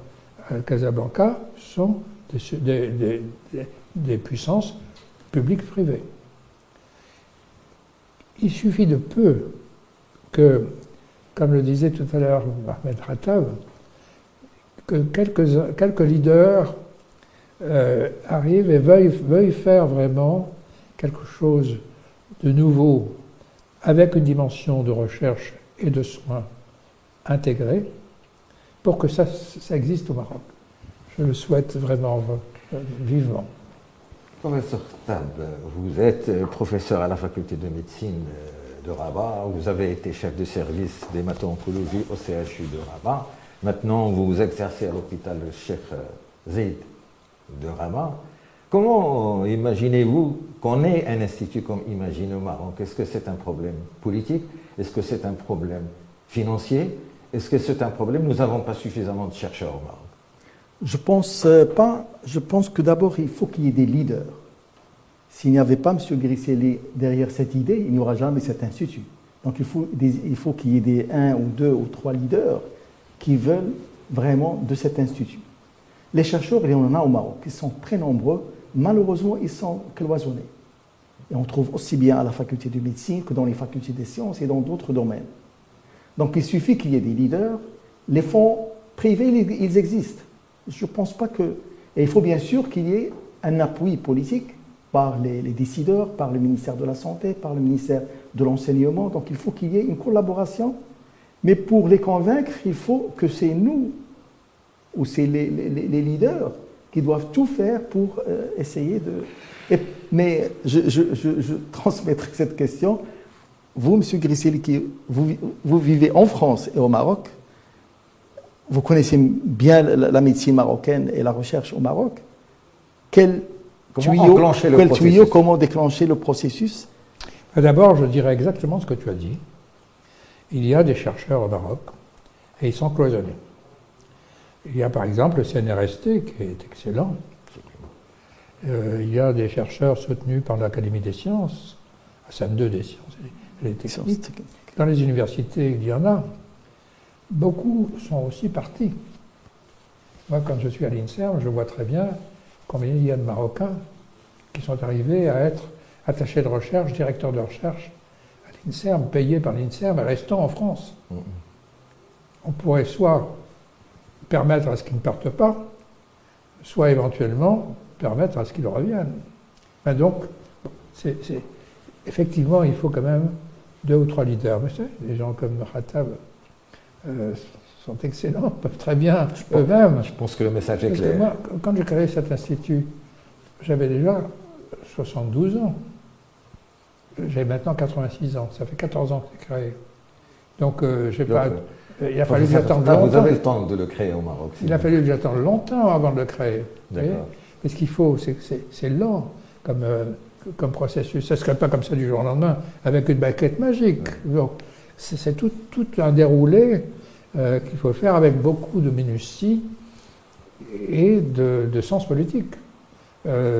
à Casablanca sont des, puissances publiques-privées. Il suffit de peu que, comme le disait tout à l'heure Ahmed Rattab, que quelques leaders euh, arrivent et veuillent faire vraiment quelque chose de nouveau avec une dimension de recherche et de soins intégrée pour que ça, ça existe au Maroc. Je le souhaite vraiment euh, vivement. Professeur Tab, vous êtes euh, professeur à la faculté de médecine euh, de Rabat, vous avez été chef de service d'hémato-oncologie au CHU de Rabat. Maintenant, vous exercez à l'hôpital Cheikh Zayed de Rabat. Comment euh, imaginez-vous qu'on ait un institut comme Imagine au Maroc Est-ce que c'est un problème politique? Est-ce que c'est un problème financier? Est-ce que c'est un problème? Nous n'avons pas suffisamment de chercheurs au Maroc. Je pense euh, pas. Je pense que d'abord, il faut qu'il y ait des leaders. S'il n'y avait pas M. Grisselli derrière cette idée, il n'y aura jamais cet institut. Donc il faut, il faut qu'il y ait des un ou deux ou trois leaders qui veulent vraiment de cet institut. Les chercheurs, il y en a au Maroc, ils sont très nombreux. Malheureusement, ils sont cloisonnés. Et on trouve aussi bien à la faculté de médecine que dans les facultés des sciences et dans d'autres domaines. Donc il suffit qu'il y ait des leaders. Les fonds privés, ils existent. Je ne pense pas que. Et il faut bien sûr qu'il y ait un appui politique par les, les décideurs, par le ministère de la Santé, par le ministère de l'Enseignement. Donc il faut qu'il y ait une collaboration. Mais pour les convaincre, il faut que c'est nous, ou c'est les, les- les leaders, qui doivent tout faire pour euh, essayer de. Et- mais je, je- je- je transmettrai cette question. Vous, M. Grisselli, qui vous, vous vivez en France et au Maroc, vous connaissez bien la, la médecine marocaine et la recherche au Maroc. Quel Comment tuyau, enclencher le quel processus tuyau, comment déclencher le processus? D'abord, je dirais exactement ce que tu as dit. Il y a des chercheurs au Maroc et ils sont cloisonnés. Il y a par exemple le CNRST qui est excellent. Euh, il y a des chercheurs soutenus par l'Académie des sciences, à SAM 2 des sciences et des techniques. Dans les universités, il y en a. Beaucoup sont aussi partis. Moi, quand je suis à l'INSERM, je vois très bien combien il y a de Marocains qui sont arrivés à être attachés de recherche, directeurs de recherche à l'INSERM, payés par l'INSERM, et restant en France. On pourrait soit permettre à ce qu'ils ne partent pas, soit éventuellement permettre à ce qu'ils reviennent. donc, effectivement, il faut quand même deux ou trois leaders. Mais des gens comme Khattab euh, sont excellents, peuvent très bien eux-mêmes. Je pense que le message est clair. Moi, quand j'ai créé cet institut, j'avais déjà 72 ans. J'ai maintenant 86 ans. Ça fait 14 ans que c'est créé. Donc, euh, j'ai pas. Euh, il a fallu que j'attende longtemps. Vous avez le temps de le créer au Maroc. Il a fallu que j'attende longtemps avant de le créer. D'accord. Mais ce qu'il faut, c'est que c'est lent comme, euh, comme processus. Ça ne se crée pas comme ça du jour au lendemain, avec une baguette magique. Donc, c'est tout, tout, un déroulé qu'il faut faire avec beaucoup de minutie et de, de sens politique.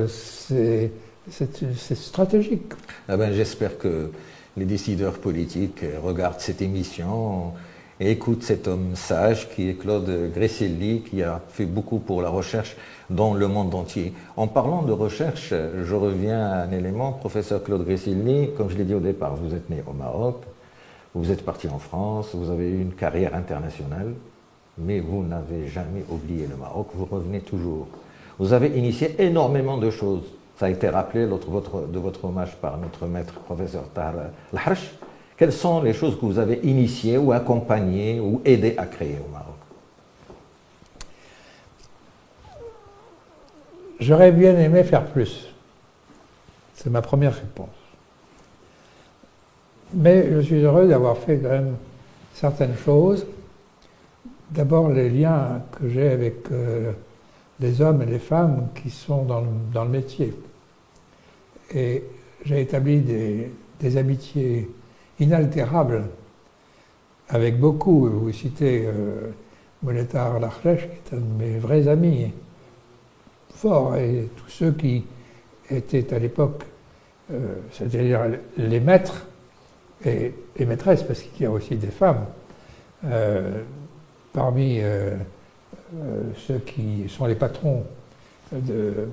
c'est c'est stratégique. Ah ben, J'espère que les décideurs politiques regardent cette émission et écoutent cet homme sage qui est Claude Gresselli, qui a fait beaucoup pour la recherche dans le monde entier. En parlant de recherche, je reviens à un élément, professeur Claude Gresselli, comme je l'ai dit au départ, vous êtes né au Maroc, vous êtes parti en France, vous avez eu une carrière internationale, mais vous n'avez jamais oublié le Maroc, vous revenez toujours. Vous avez initié énormément de choses ça a été rappelé de votre hommage par notre maître professeur Tahar Laharch. Quelles sont les choses que vous avez initiées ou accompagnées ou aidées à créer au Maroc? J'aurais bien aimé faire plus. C'est ma première réponse. Mais je suis heureux d'avoir fait quand même certaines choses. D'abord les liens que j'ai avec euh, les hommes et les femmes qui sont dans dans le métier. Et j'ai établi des, amitiés inaltérables avec beaucoup. Vous citez euh, Mouletar qui est un de mes vrais amis, fort, et tous ceux qui étaient à l'époque, euh, c'est-à-dire les maîtres et les maîtresses, parce qu'il y a aussi des femmes, euh, parmi euh, ceux qui sont les patrons de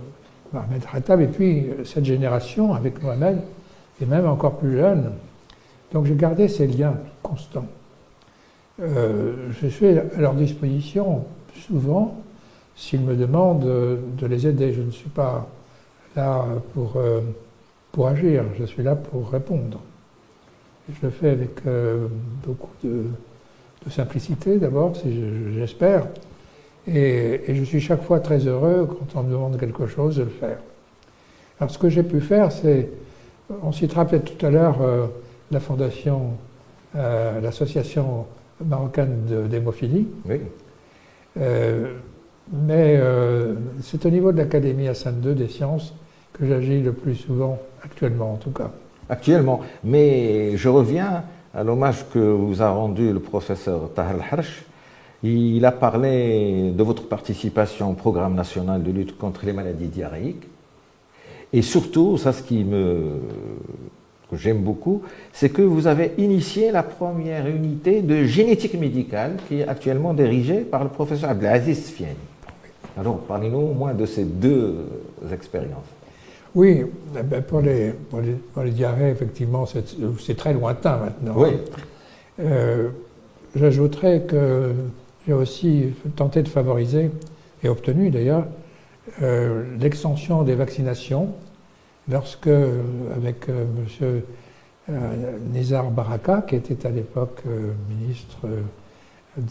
Mohamed Khattab, et puis cette génération avec Mohamed, et même encore plus jeune. Donc j'ai gardé ces liens constants. Euh, je suis à leur disposition souvent s'ils me demandent de les aider. Je ne suis pas là pour, euh, pour agir, je suis là pour répondre. Je le fais avec beaucoup de, simplicité d'abord, j'espère, et, je suis chaque fois très heureux quand on me demande quelque chose de le faire. Alors ce que j'ai pu faire, c'est, on citera peut-être tout à l'heure euh, la fondation, euh, l'association marocaine d'hémophilie. Oui. Euh, mais c'est au niveau de l'Académie Hassan II des sciences que j'agis le plus souvent, actuellement en tout cas. Actuellement. Mais je reviens à l'hommage que vous a rendu le professeur Tahar Al-Harsh il a parlé de votre participation au programme national de lutte contre les maladies diarrhéiques. Et surtout, ça ce qui me, que j'aime beaucoup, c'est que vous avez initié la première unité de génétique médicale qui est actuellement dirigée par le professeur Abdelaziz Fieni. Alors, parlez-nous au moins de ces deux expériences. Oui, eh ben, pour les, pour les, diarrhées, effectivement, c'est très lointain maintenant. Oui. Euh, j'ajouterais que j'ai aussi tenté de favoriser, et obtenu d'ailleurs, euh, l'extension des vaccinations lorsque, avec euh, M. Euh, Nizar Baraka, qui était à l'époque ministre du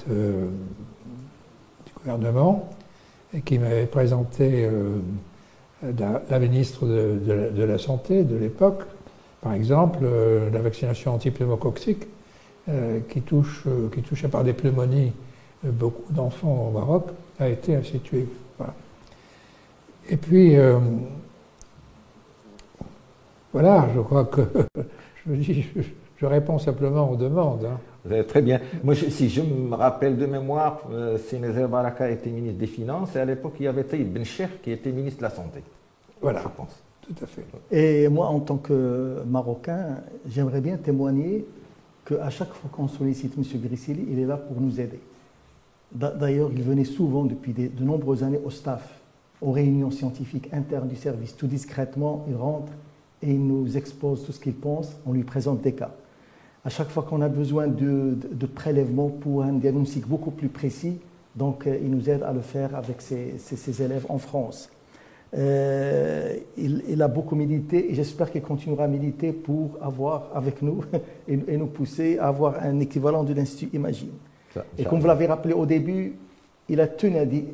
gouvernement, et qui m'avait présenté la, ministre de, la, Santé de l'époque, par exemple, la vaccination antipneumococcique, qui, touche, qui touchait par des pneumonies beaucoup d'enfants au Maroc, a été institué. Et puis, euh, voilà, je crois que je, dis, je, réponds simplement aux demandes. Hein. Très bien. Moi, si je me rappelle de mémoire, euh, Sénézer Baraka était ministre des Finances et à l'époque, il y avait Taïb Ben qui était ministre de la Santé. Voilà, je pense. Tout à fait. Et moi, en tant que Marocain, j'aimerais bien témoigner qu'à chaque fois qu'on sollicite M. Grissili, il est là pour nous aider. D'ailleurs, il venait souvent depuis de nombreuses années au staff, aux réunions scientifiques internes du service. Tout discrètement, il rentre et il nous expose tout ce qu'il pense, on lui présente des cas. À chaque fois qu'on a besoin de, de, prélèvements pour un diagnostic beaucoup plus précis, donc euh, il nous aide à le faire avec ses, élèves en France. Euh, il, a beaucoup milité et j'espère qu'il continuera à militer pour avoir avec nous et, nous pousser à avoir un équivalent de l'Institut Imagine. et comme vous l'avez rappelé au début, il a tenu à dire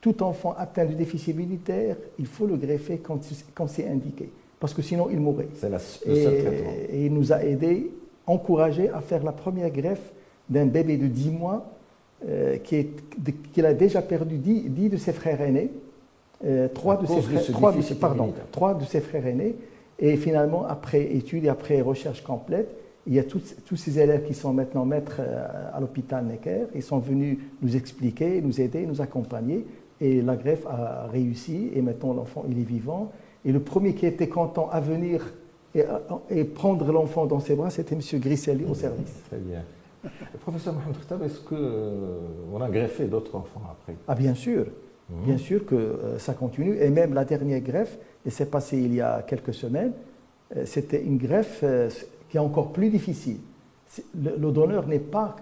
tout enfant atteint du déficit militaire, il faut le greffer quand, quand c'est indiqué, parce que sinon il mourrait. C'est le et, et il nous a aidés, encouragés à faire la première greffe d'un bébé de 10 mois euh, qu'il a déjà perdu 10 de ses frères aînés euh, trois, de ses frères, de, pardon, de ses frères aînés. Et finalement, après études et après recherche complète, il y a tous, tous ces élèves qui sont maintenant maîtres euh, à l'hôpital Necker. Ils sont venus nous expliquer, nous aider, nous accompagner. Et la greffe a réussi. Et maintenant, l'enfant, il est vivant. Et le premier qui était content à venir et, et prendre l'enfant dans ses bras, c'était M. Grisselli au service. Très bien. Professeur Mohamed Khattab, est-ce qu'on euh, a greffé d'autres enfants après? Ah, bien sûr. Mhm. Bien sûr que euh, ça continue. Et même la dernière greffe, et c'est passé il y a quelques semaines, euh, c'était une greffe euh, qui est encore plus difficile. Le, donneur n'est pas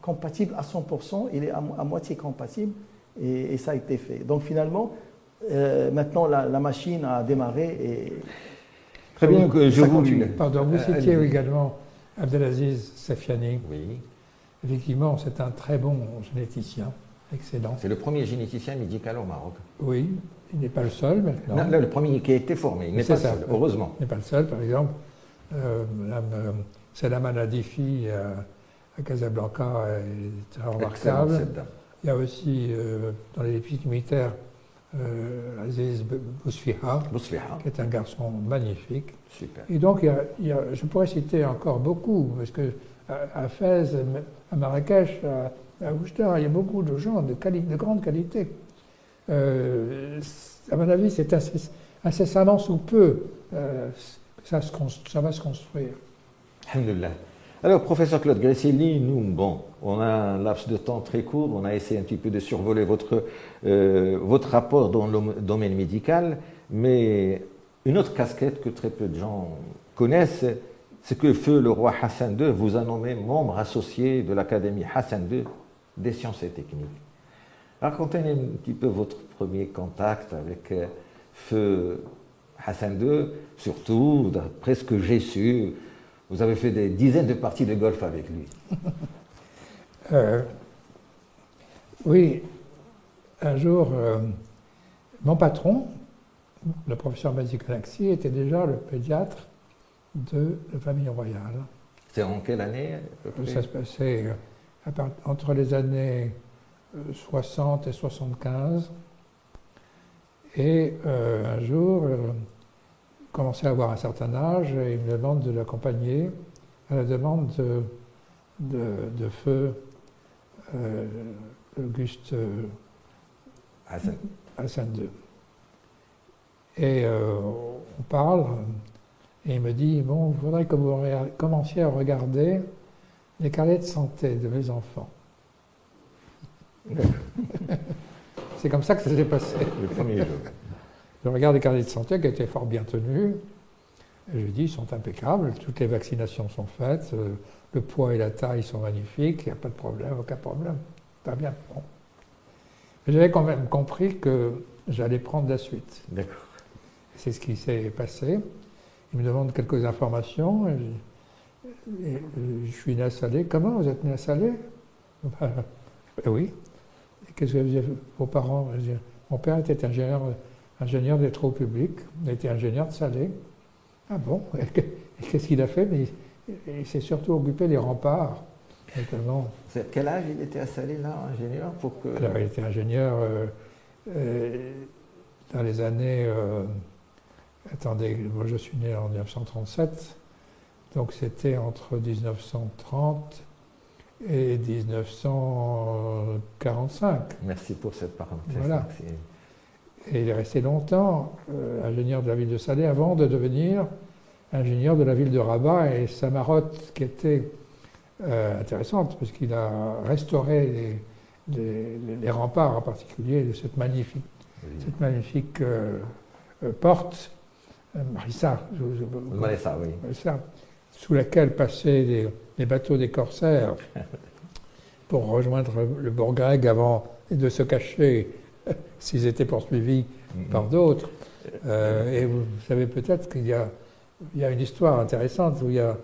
compatible à 100%, il est à, moitié compatible et, ça a été fait. Donc finalement, maintenant la, machine a démarré et. Très bien, que je vous Pardon, vous citiez également Abdelaziz Safiani. Oui. Effectivement, c'est un très bon généticien. Excellent. C'est le premier généticien médical au Maroc. Oui, il n'est pas le seul maintenant. Non, le premier qui a été formé, il n'est pas le seul, heureusement. Il n'est pas le seul, par exemple. Euh, c'est la maladie euh, à Casablanca est remarquable. Il y a aussi euh, dans les épices militaires euh, Aziz Bousfiha, qui est un garçon magnifique. Super. Et donc, il y, a, je pourrais citer encore beaucoup, parce que à, Fès, à Marrakech, à Ouster, il y a beaucoup de gens de, de grande qualité. Euh, à mon avis, c'est incessamment sous peu euh, ça, ça, va se construire. Alhamdulillah. Alors, professeur Claude Gresselli, nous, bon, on a un laps de temps très court, on a essayé un petit peu de survoler votre, euh, votre rapport dans le domaine médical, mais une autre casquette que très peu de gens connaissent, c'est que feu le roi Hassan II vous a nommé membre associé de l'Académie Hassan II des sciences et techniques. Racontez-nous un petit peu votre premier contact avec euh, Feu Hassan II, surtout, d'après ce que j'ai su, vous avez fait des dizaines de parties de golf avec lui. Euh, oui, un jour, euh, mon patron, le professeur Mazi était déjà le pédiatre de la famille royale. C'est en quelle année Ça se passait entre les années 60 euh, et 75. Et euh, un jour, euh, commençait à avoir un certain âge et il me demande de l'accompagner à la demande de, feu Auguste Hassan. II. Et on parle, et il me dit, bon, il faudrait que vous commenciez à regarder les carnets de santé de mes enfants. C'est comme ça que ça s'est passé. Le premier jour. Je regarde les carnets de santé qui étaient fort bien tenus. Et je dis, ils sont impeccables, toutes les vaccinations sont faites, euh, le poids et la taille sont magnifiques, il n'y a pas de problème, aucun problème. Pas bien. Bon. J'avais quand même compris que j'allais prendre la suite. D'accord. C'est ce qui s'est passé. Il me demande quelques informations. Et je suis né à Salé. Comment vous êtes né à Salé? Ben, Oui. Qu'est-ce que vos parents Mon père était ingénieur, ingénieur des travaux publics. Il était ingénieur de Salé. Ah bon? Qu'est-ce qu'il a fait? Mais il, s'est surtout occupé des remparts. C'est quel âge? Il était à Salé, là, ingénieur pour que... Alors, il était ingénieur euh, euh, dans les années. Euh, attendez, moi je suis né en 1937. Donc c'était entre 1930 et 1945. Merci pour cette parenthèse. Voilà. Et il est resté longtemps euh, ingénieur de la ville de Salé avant de devenir ingénieur de la ville de Rabat et sa marotte qui était euh, intéressante parce qu'il a restauré les, remparts en particulier de cette magnifique, cette magnifique euh, porte, Marissa. Marissa, oui sous laquelle passaient les, bateaux des corsaires pour rejoindre le Bourg grec avant de se cacher s'ils étaient poursuivis mm-hmm. par d'autres. Euh, et vous savez peut-être qu'il y a, il y a une histoire intéressante où il y a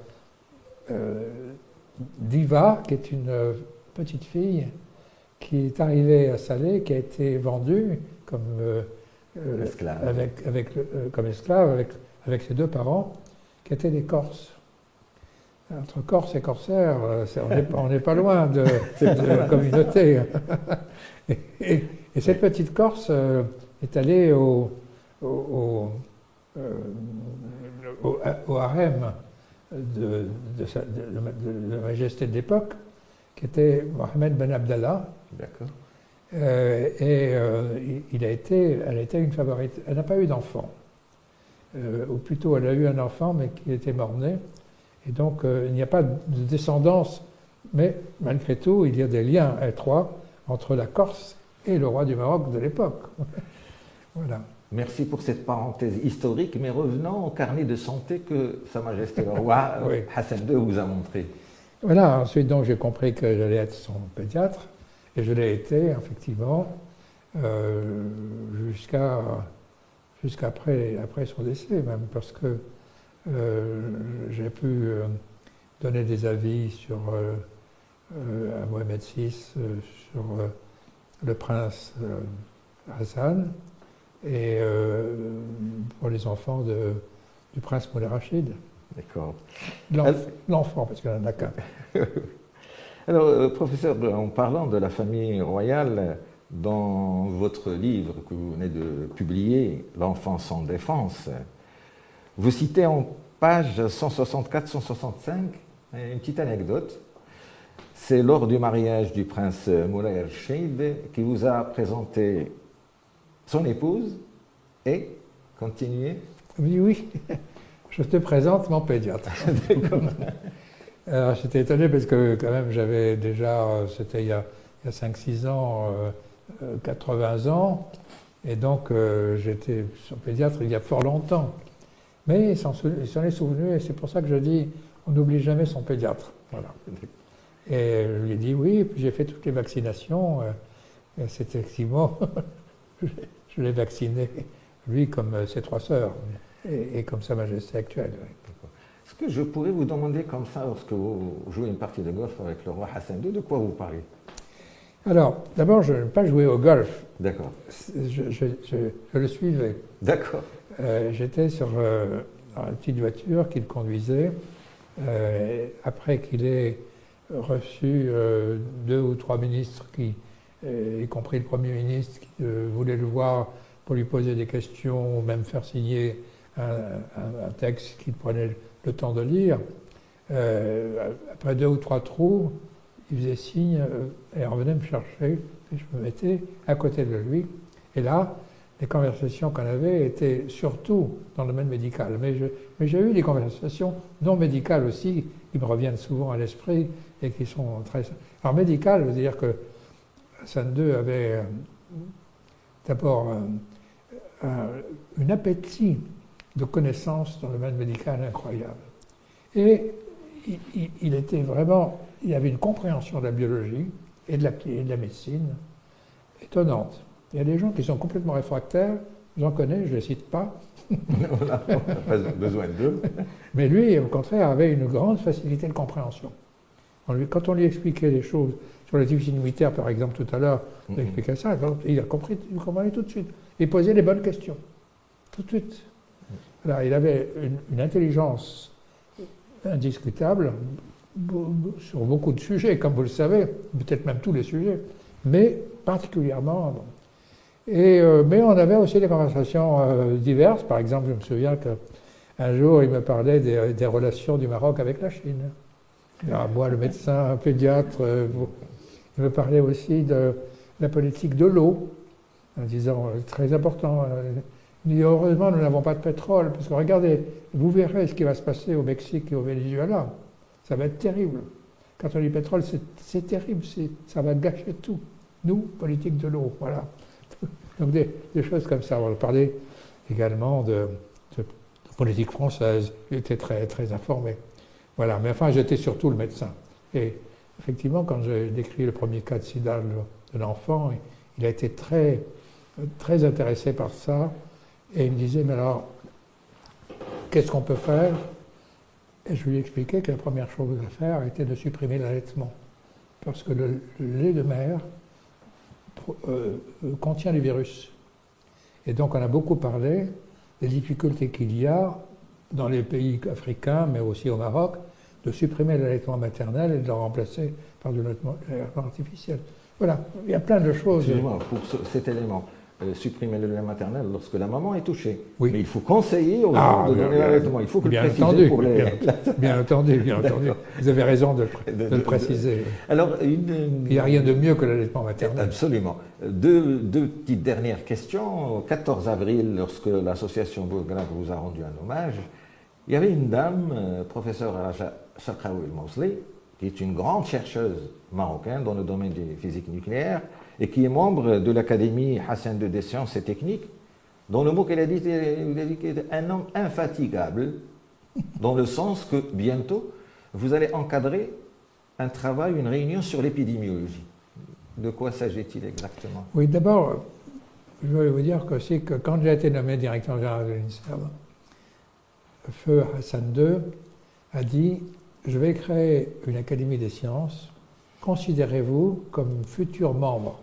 euh, Diva, qui est une petite fille qui est arrivée à Salé, qui a été vendue comme, euh, esclave. Avec, avec, comme esclave avec, avec ses deux parents, qui étaient des Corses. Entre Corse et Corsaire, on n'est pas loin de, de communauté. et, et, cette petite Corse est allée au, au, euh, au, harem de, la majesté de l'époque, qui était Mohamed Ben Abdallah. D'accord. Euh, et euh, il a été, elle a été une favorite. Elle n'a pas eu d'enfant. ou plutôt, elle a eu un enfant, mais qui était mort-né. Et donc, il n'y a pas de descendance, mais malgré tout, il y a des liens étroits entre la Corse et le roi du Maroc de l'époque. voilà. Merci pour cette parenthèse historique, mais revenons au carnet de santé que Sa Majesté le Roi Hassan II vous a montré. Voilà, ensuite donc j'ai compris que j'allais être son pédiatre, et je l'ai été effectivement euh, jusqu'à jusqu'après après son décès même, parce que euh, j'ai pu euh, donner des avis sur à Mohamed VI, sur le prince Hassan, et euh, pour les enfants de, du prince Moulay Rachid. D'accord. L'enfant, parce qu'il n'y en a qu'un. Alors, euh, professeur, en parlant de la famille royale, dans votre livre que vous venez de publier, L'enfant sans défense, vous citez en page 164-165 une petite anecdote. C'est lors du mariage du prince Moulay Rachid qui vous a présenté son épouse et continuez. Oui, oui. Je te présente mon pédiatre. Alors j'étais étonné parce que quand même j'avais déjà, euh, c'était il y a, 5-6 ans, 80 euh, ans, et donc euh, j'étais son pédiatre il y a fort longtemps. Mais il s'en est souvenu et c'est pour ça que je dis, on n'oublie jamais son pédiatre. Voilà. Et je lui ai dit oui, et puis j'ai fait toutes les vaccinations. et c'est effectivement je l'ai vacciné, lui comme euh, ses trois sœurs, et, comme Sa Majesté actuelle. Est-ce que je pourrais vous demander comme ça, lorsque vous jouez une partie de golf avec le roi Hassan II, de quoi vous parlez? Alors, d'abord, je n'ai pas joué au golf. D'accord. Je, le suivais. D'accord. Euh, j'étais sur euh, une petite voiture qu'il conduisait, après qu'il ait reçu deux ou trois ministres qui euh, y compris le Premier ministre qui euh, voulait le voir pour lui poser des questions, ou même faire signer un, texte qu'il prenait le temps de lire. Euh, après deux ou trois trous, il faisait signe et revenait me chercher. Et je me mettais à côté de lui. Et là, les conversations qu'on avait étaient surtout dans le domaine médical. Mais, mais j'ai eu des conversations non médicales aussi, qui me reviennent souvent à l'esprit et qui sont très. Alors, médical veut dire que Hassan II avait euh, d'abord euh, un, appétit de connaissances dans le domaine médical incroyable. Et il, était vraiment, il avait une compréhension de la biologie et de la, de la médecine étonnante. Il y a des gens qui sont complètement réfractaires, j'en connais, je ne les cite pas. on n'a pas besoin d'eux. Mais lui, au contraire, avait une grande facilité de compréhension. Quand on lui expliquait les choses, sur les difficultés militaires, par exemple, tout à l'heure, on expliquait ça, il a compris, il comprenait tout de suite. Il posait les bonnes questions, tout de suite. Alors, il avait une, intelligence indiscutable sur beaucoup de sujets, comme vous le savez, peut-être même tous les sujets, mais particulièrement. Euh, mais on avait aussi des conversations euh, diverses. Par exemple, je me souviens qu'un jour, il me parlait des, relations du Maroc avec la Chine. Alors, moi, le médecin, pédiatre, euh, il me parlait aussi de la politique de l'eau, en disant, euh, très important, euh, il dit, heureusement, nous n'avons pas de pétrole, parce que regardez, vous verrez ce qui va se passer au Mexique et au Venezuela. Ça va être terrible. Quand on dit pétrole, c'est terrible, ça va gâcher tout. Nous, politique de l'eau, voilà. Donc des, choses comme ça. On parlait également de, politique française. J'étais très, très informé. Voilà, mais enfin, j'étais surtout le médecin. Et effectivement, quand j'ai décrit le premier cas de sida de l'enfant, il a été très, très intéressé par ça. Et il me disait, mais alors, qu'est-ce qu'on peut faire? Et je lui expliquais que la première chose à faire était de supprimer l'allaitement. Parce que le, lait de mer euh, euh, contient les virus. Et donc on a beaucoup parlé des difficultés qu'il y a dans les pays africains, mais aussi au Maroc, de supprimer l'allaitement maternel et de le remplacer par de l'allaitement artificiel. Voilà, il y a plein de choses. pour cet élément. Euh, supprimer le lait maternel lorsque la maman est touchée. Oui. Mais il faut conseiller aux ah, gens de donner l'allaitement. Il faut que bien le entendu, pour les... Bien, entendu, bien entendu. Vous avez raison de, le préciser. Alors, il n'y a rien de mieux que l'allaitement maternel. Absolument. Deux, deux, petites dernières questions. Au 14 avril, lorsque l'association Bourgrave vous a rendu un hommage, il y avait une dame, euh, professeure Raja Chakraoui Mosley, qui est une grande chercheuse marocaine dans le domaine des physiques nucléaires, et qui est membre de l'Académie Hassan II des sciences et techniques, dont le mot qu'elle a dit, a dit un homme infatigable, dans le sens que bientôt, vous allez encadrer un travail, une réunion sur l'épidémiologie. De quoi s'agit-il exactement? Oui, d'abord, je voulais vous dire c'est que quand j'ai été nommé directeur général de l'INSERM, Feu Hassan II a dit Je vais créer une académie des sciences, considérez-vous comme futur membre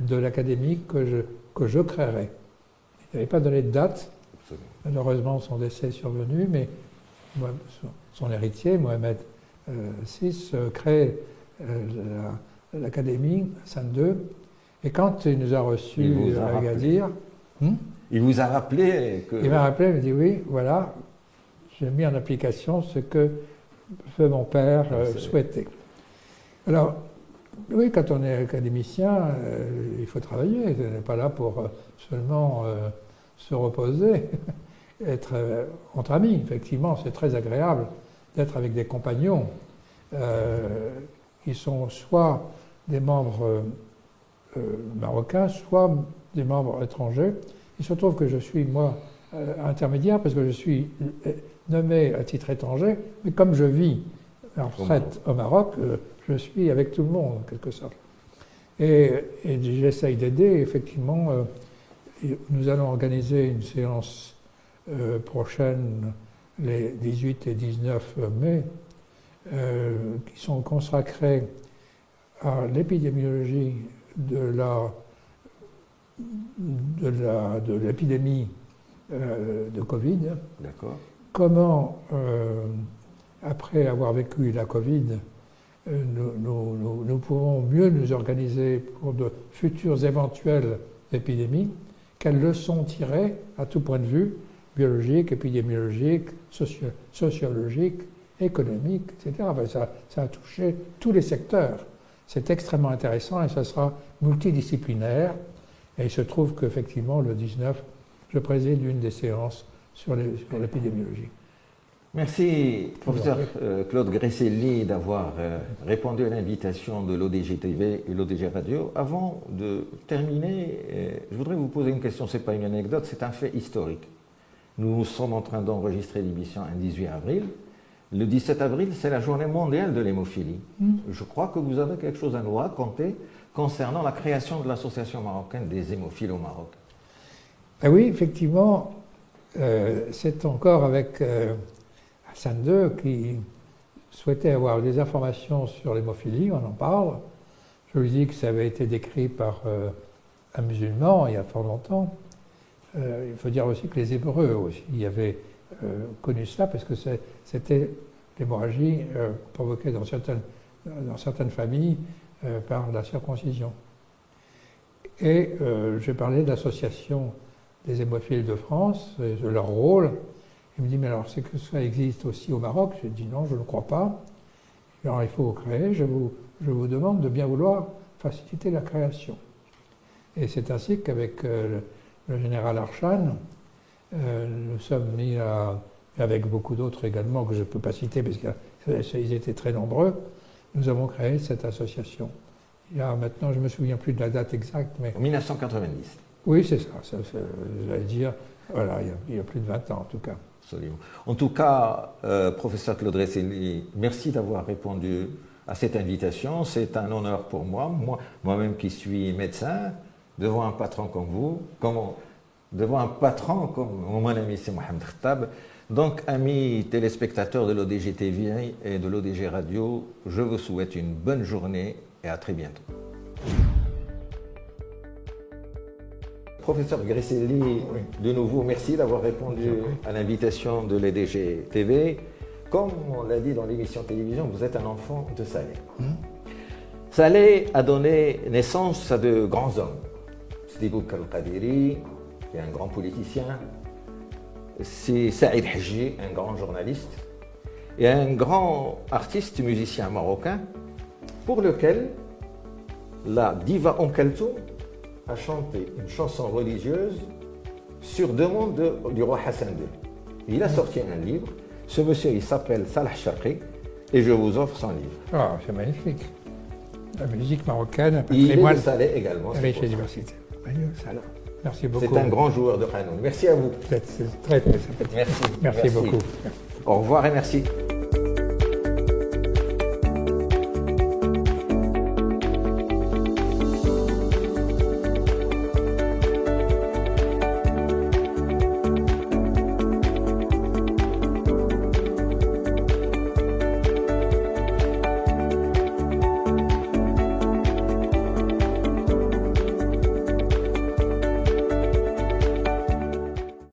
de l'académie que je, que je créerai? Il n'avait pas donné de date. Malheureusement, son décès est survenu, mais son, héritier, Mohamed VI, euh, crée euh, l'académie Sainte II. Et quand il nous a reçus à Agadir, hmm? il vous a rappelé que. Il m'a rappelé, il m'a dit oui, voilà, j'ai mis en application ce que mon père euh, souhaitait. Alors, oui, quand on est académicien, euh, il faut travailler. On n'est pas là pour euh, seulement euh, se reposer, être entre amis. Effectivement, c'est très agréable d'être avec des compagnons qui sont soit des membres marocains, soit des membres étrangers. Il se trouve que je suis, moi, intermédiaire parce que je suis nommé à titre étranger, mais comme je vis en retraite au Maroc, je suis avec tout le monde, en quelque sorte. Et, j'essaye d'aider, effectivement. Euh, nous allons organiser une séance euh, prochaine, les 18 et 19 mai, euh, qui sont consacrés à l'épidémiologie de la de l'épidémie de Covid. D'accord. Comment, après avoir vécu la Covid, euh, nous, pourrons mieux nous organiser pour de futures éventuelles épidémies, quelles leçons tirer à tout point de vue, biologique, épidémiologique, sociologique, économique, etc. ça, ça, a touché tous les secteurs. C'est extrêmement intéressant et ça sera multidisciplinaire. Et il se trouve qu'effectivement, le 19, je préside une des séances sur l'épidémiologie. Merci, professeur euh, Claude Gresselli, d'avoir euh, répondu à l'invitation de l'ODG TV et l'ODG Radio. Avant de terminer, euh, je voudrais vous poser une question. Ce n'est pas une anecdote, c'est un fait historique. Nous sommes en train d'enregistrer l'émission un 18 avril. Le 17 avril, c'est la journée mondiale de l'hémophilie. Hmm. Je crois que vous avez quelque chose à nous raconter concernant la création de l'Association marocaine des hémophiles au Maroc. Ah oui, effectivement, c'est encore avec Hassan II qui souhaitait avoir des informations sur l'hémophilie, on en parle. Je lui dis que ça avait été décrit par euh, un musulman il y a fort longtemps. Euh, il faut dire aussi que les Hébreux aussi avaient euh, connu cela parce que c'était l'hémorragie provoquée dans certaines, dans certaines familles par la circoncision. Et j'ai parlé de l'association des hémophiles de France et de leur rôle il me dit, mais alors c'est que ça existe aussi au Maroc? J'ai dit non, je ne crois pas. Alors il faut créer, je vous, je vous demande de bien vouloir faciliter la création. Et c'est ainsi qu'avec euh, le, général Archan, euh, nous sommes mis à, avec beaucoup d'autres également que je ne peux pas citer parce qu'ils étaient très nombreux, nous avons créé cette association. Il y a maintenant, je ne me souviens plus de la date exacte, mais... En 1990. Oui, c'est ça, ça, j'allais dire, voilà, il y, a, plus de 20 ans en tout cas. En tout cas, euh, professeur Claude Resselli, merci d'avoir répondu à cette invitation. C'est un honneur pour moi, moi, moi-même qui suis médecin, devant un patron comme vous, devant un patron comme mon ami c'est Mohamed Khattab. Donc, amis téléspectateurs de l'ODG TV et de l'ODG Radio, je vous souhaite une bonne journée et à très bientôt. Professeur Grisselli, de nouveau, merci d'avoir répondu à l'invitation de l'EDG TV. Comme on l'a dit dans l'émission télévision, vous êtes un enfant de Salé. Hmm? Salé a donné naissance à de grands hommes. Sidi Al-Qadiri, qui est un grand politicien, c'est Saïd Haji, un grand journaliste, et un grand artiste musicien marocain, pour lequel la diva Om a chanté une chanson religieuse sur demande du roi Hassan II. Il a sorti un livre. Ce monsieur, il s'appelle Salah Shaqi, et je vous offre son livre. Ah, c'est magnifique. La musique marocaine, un Il est de Salé également. Riche et diversité. Merci beaucoup. C'est un grand joueur de Hanou. Merci à vous. C'est très, très sympathique. Merci. Merci, beaucoup. Au revoir et merci.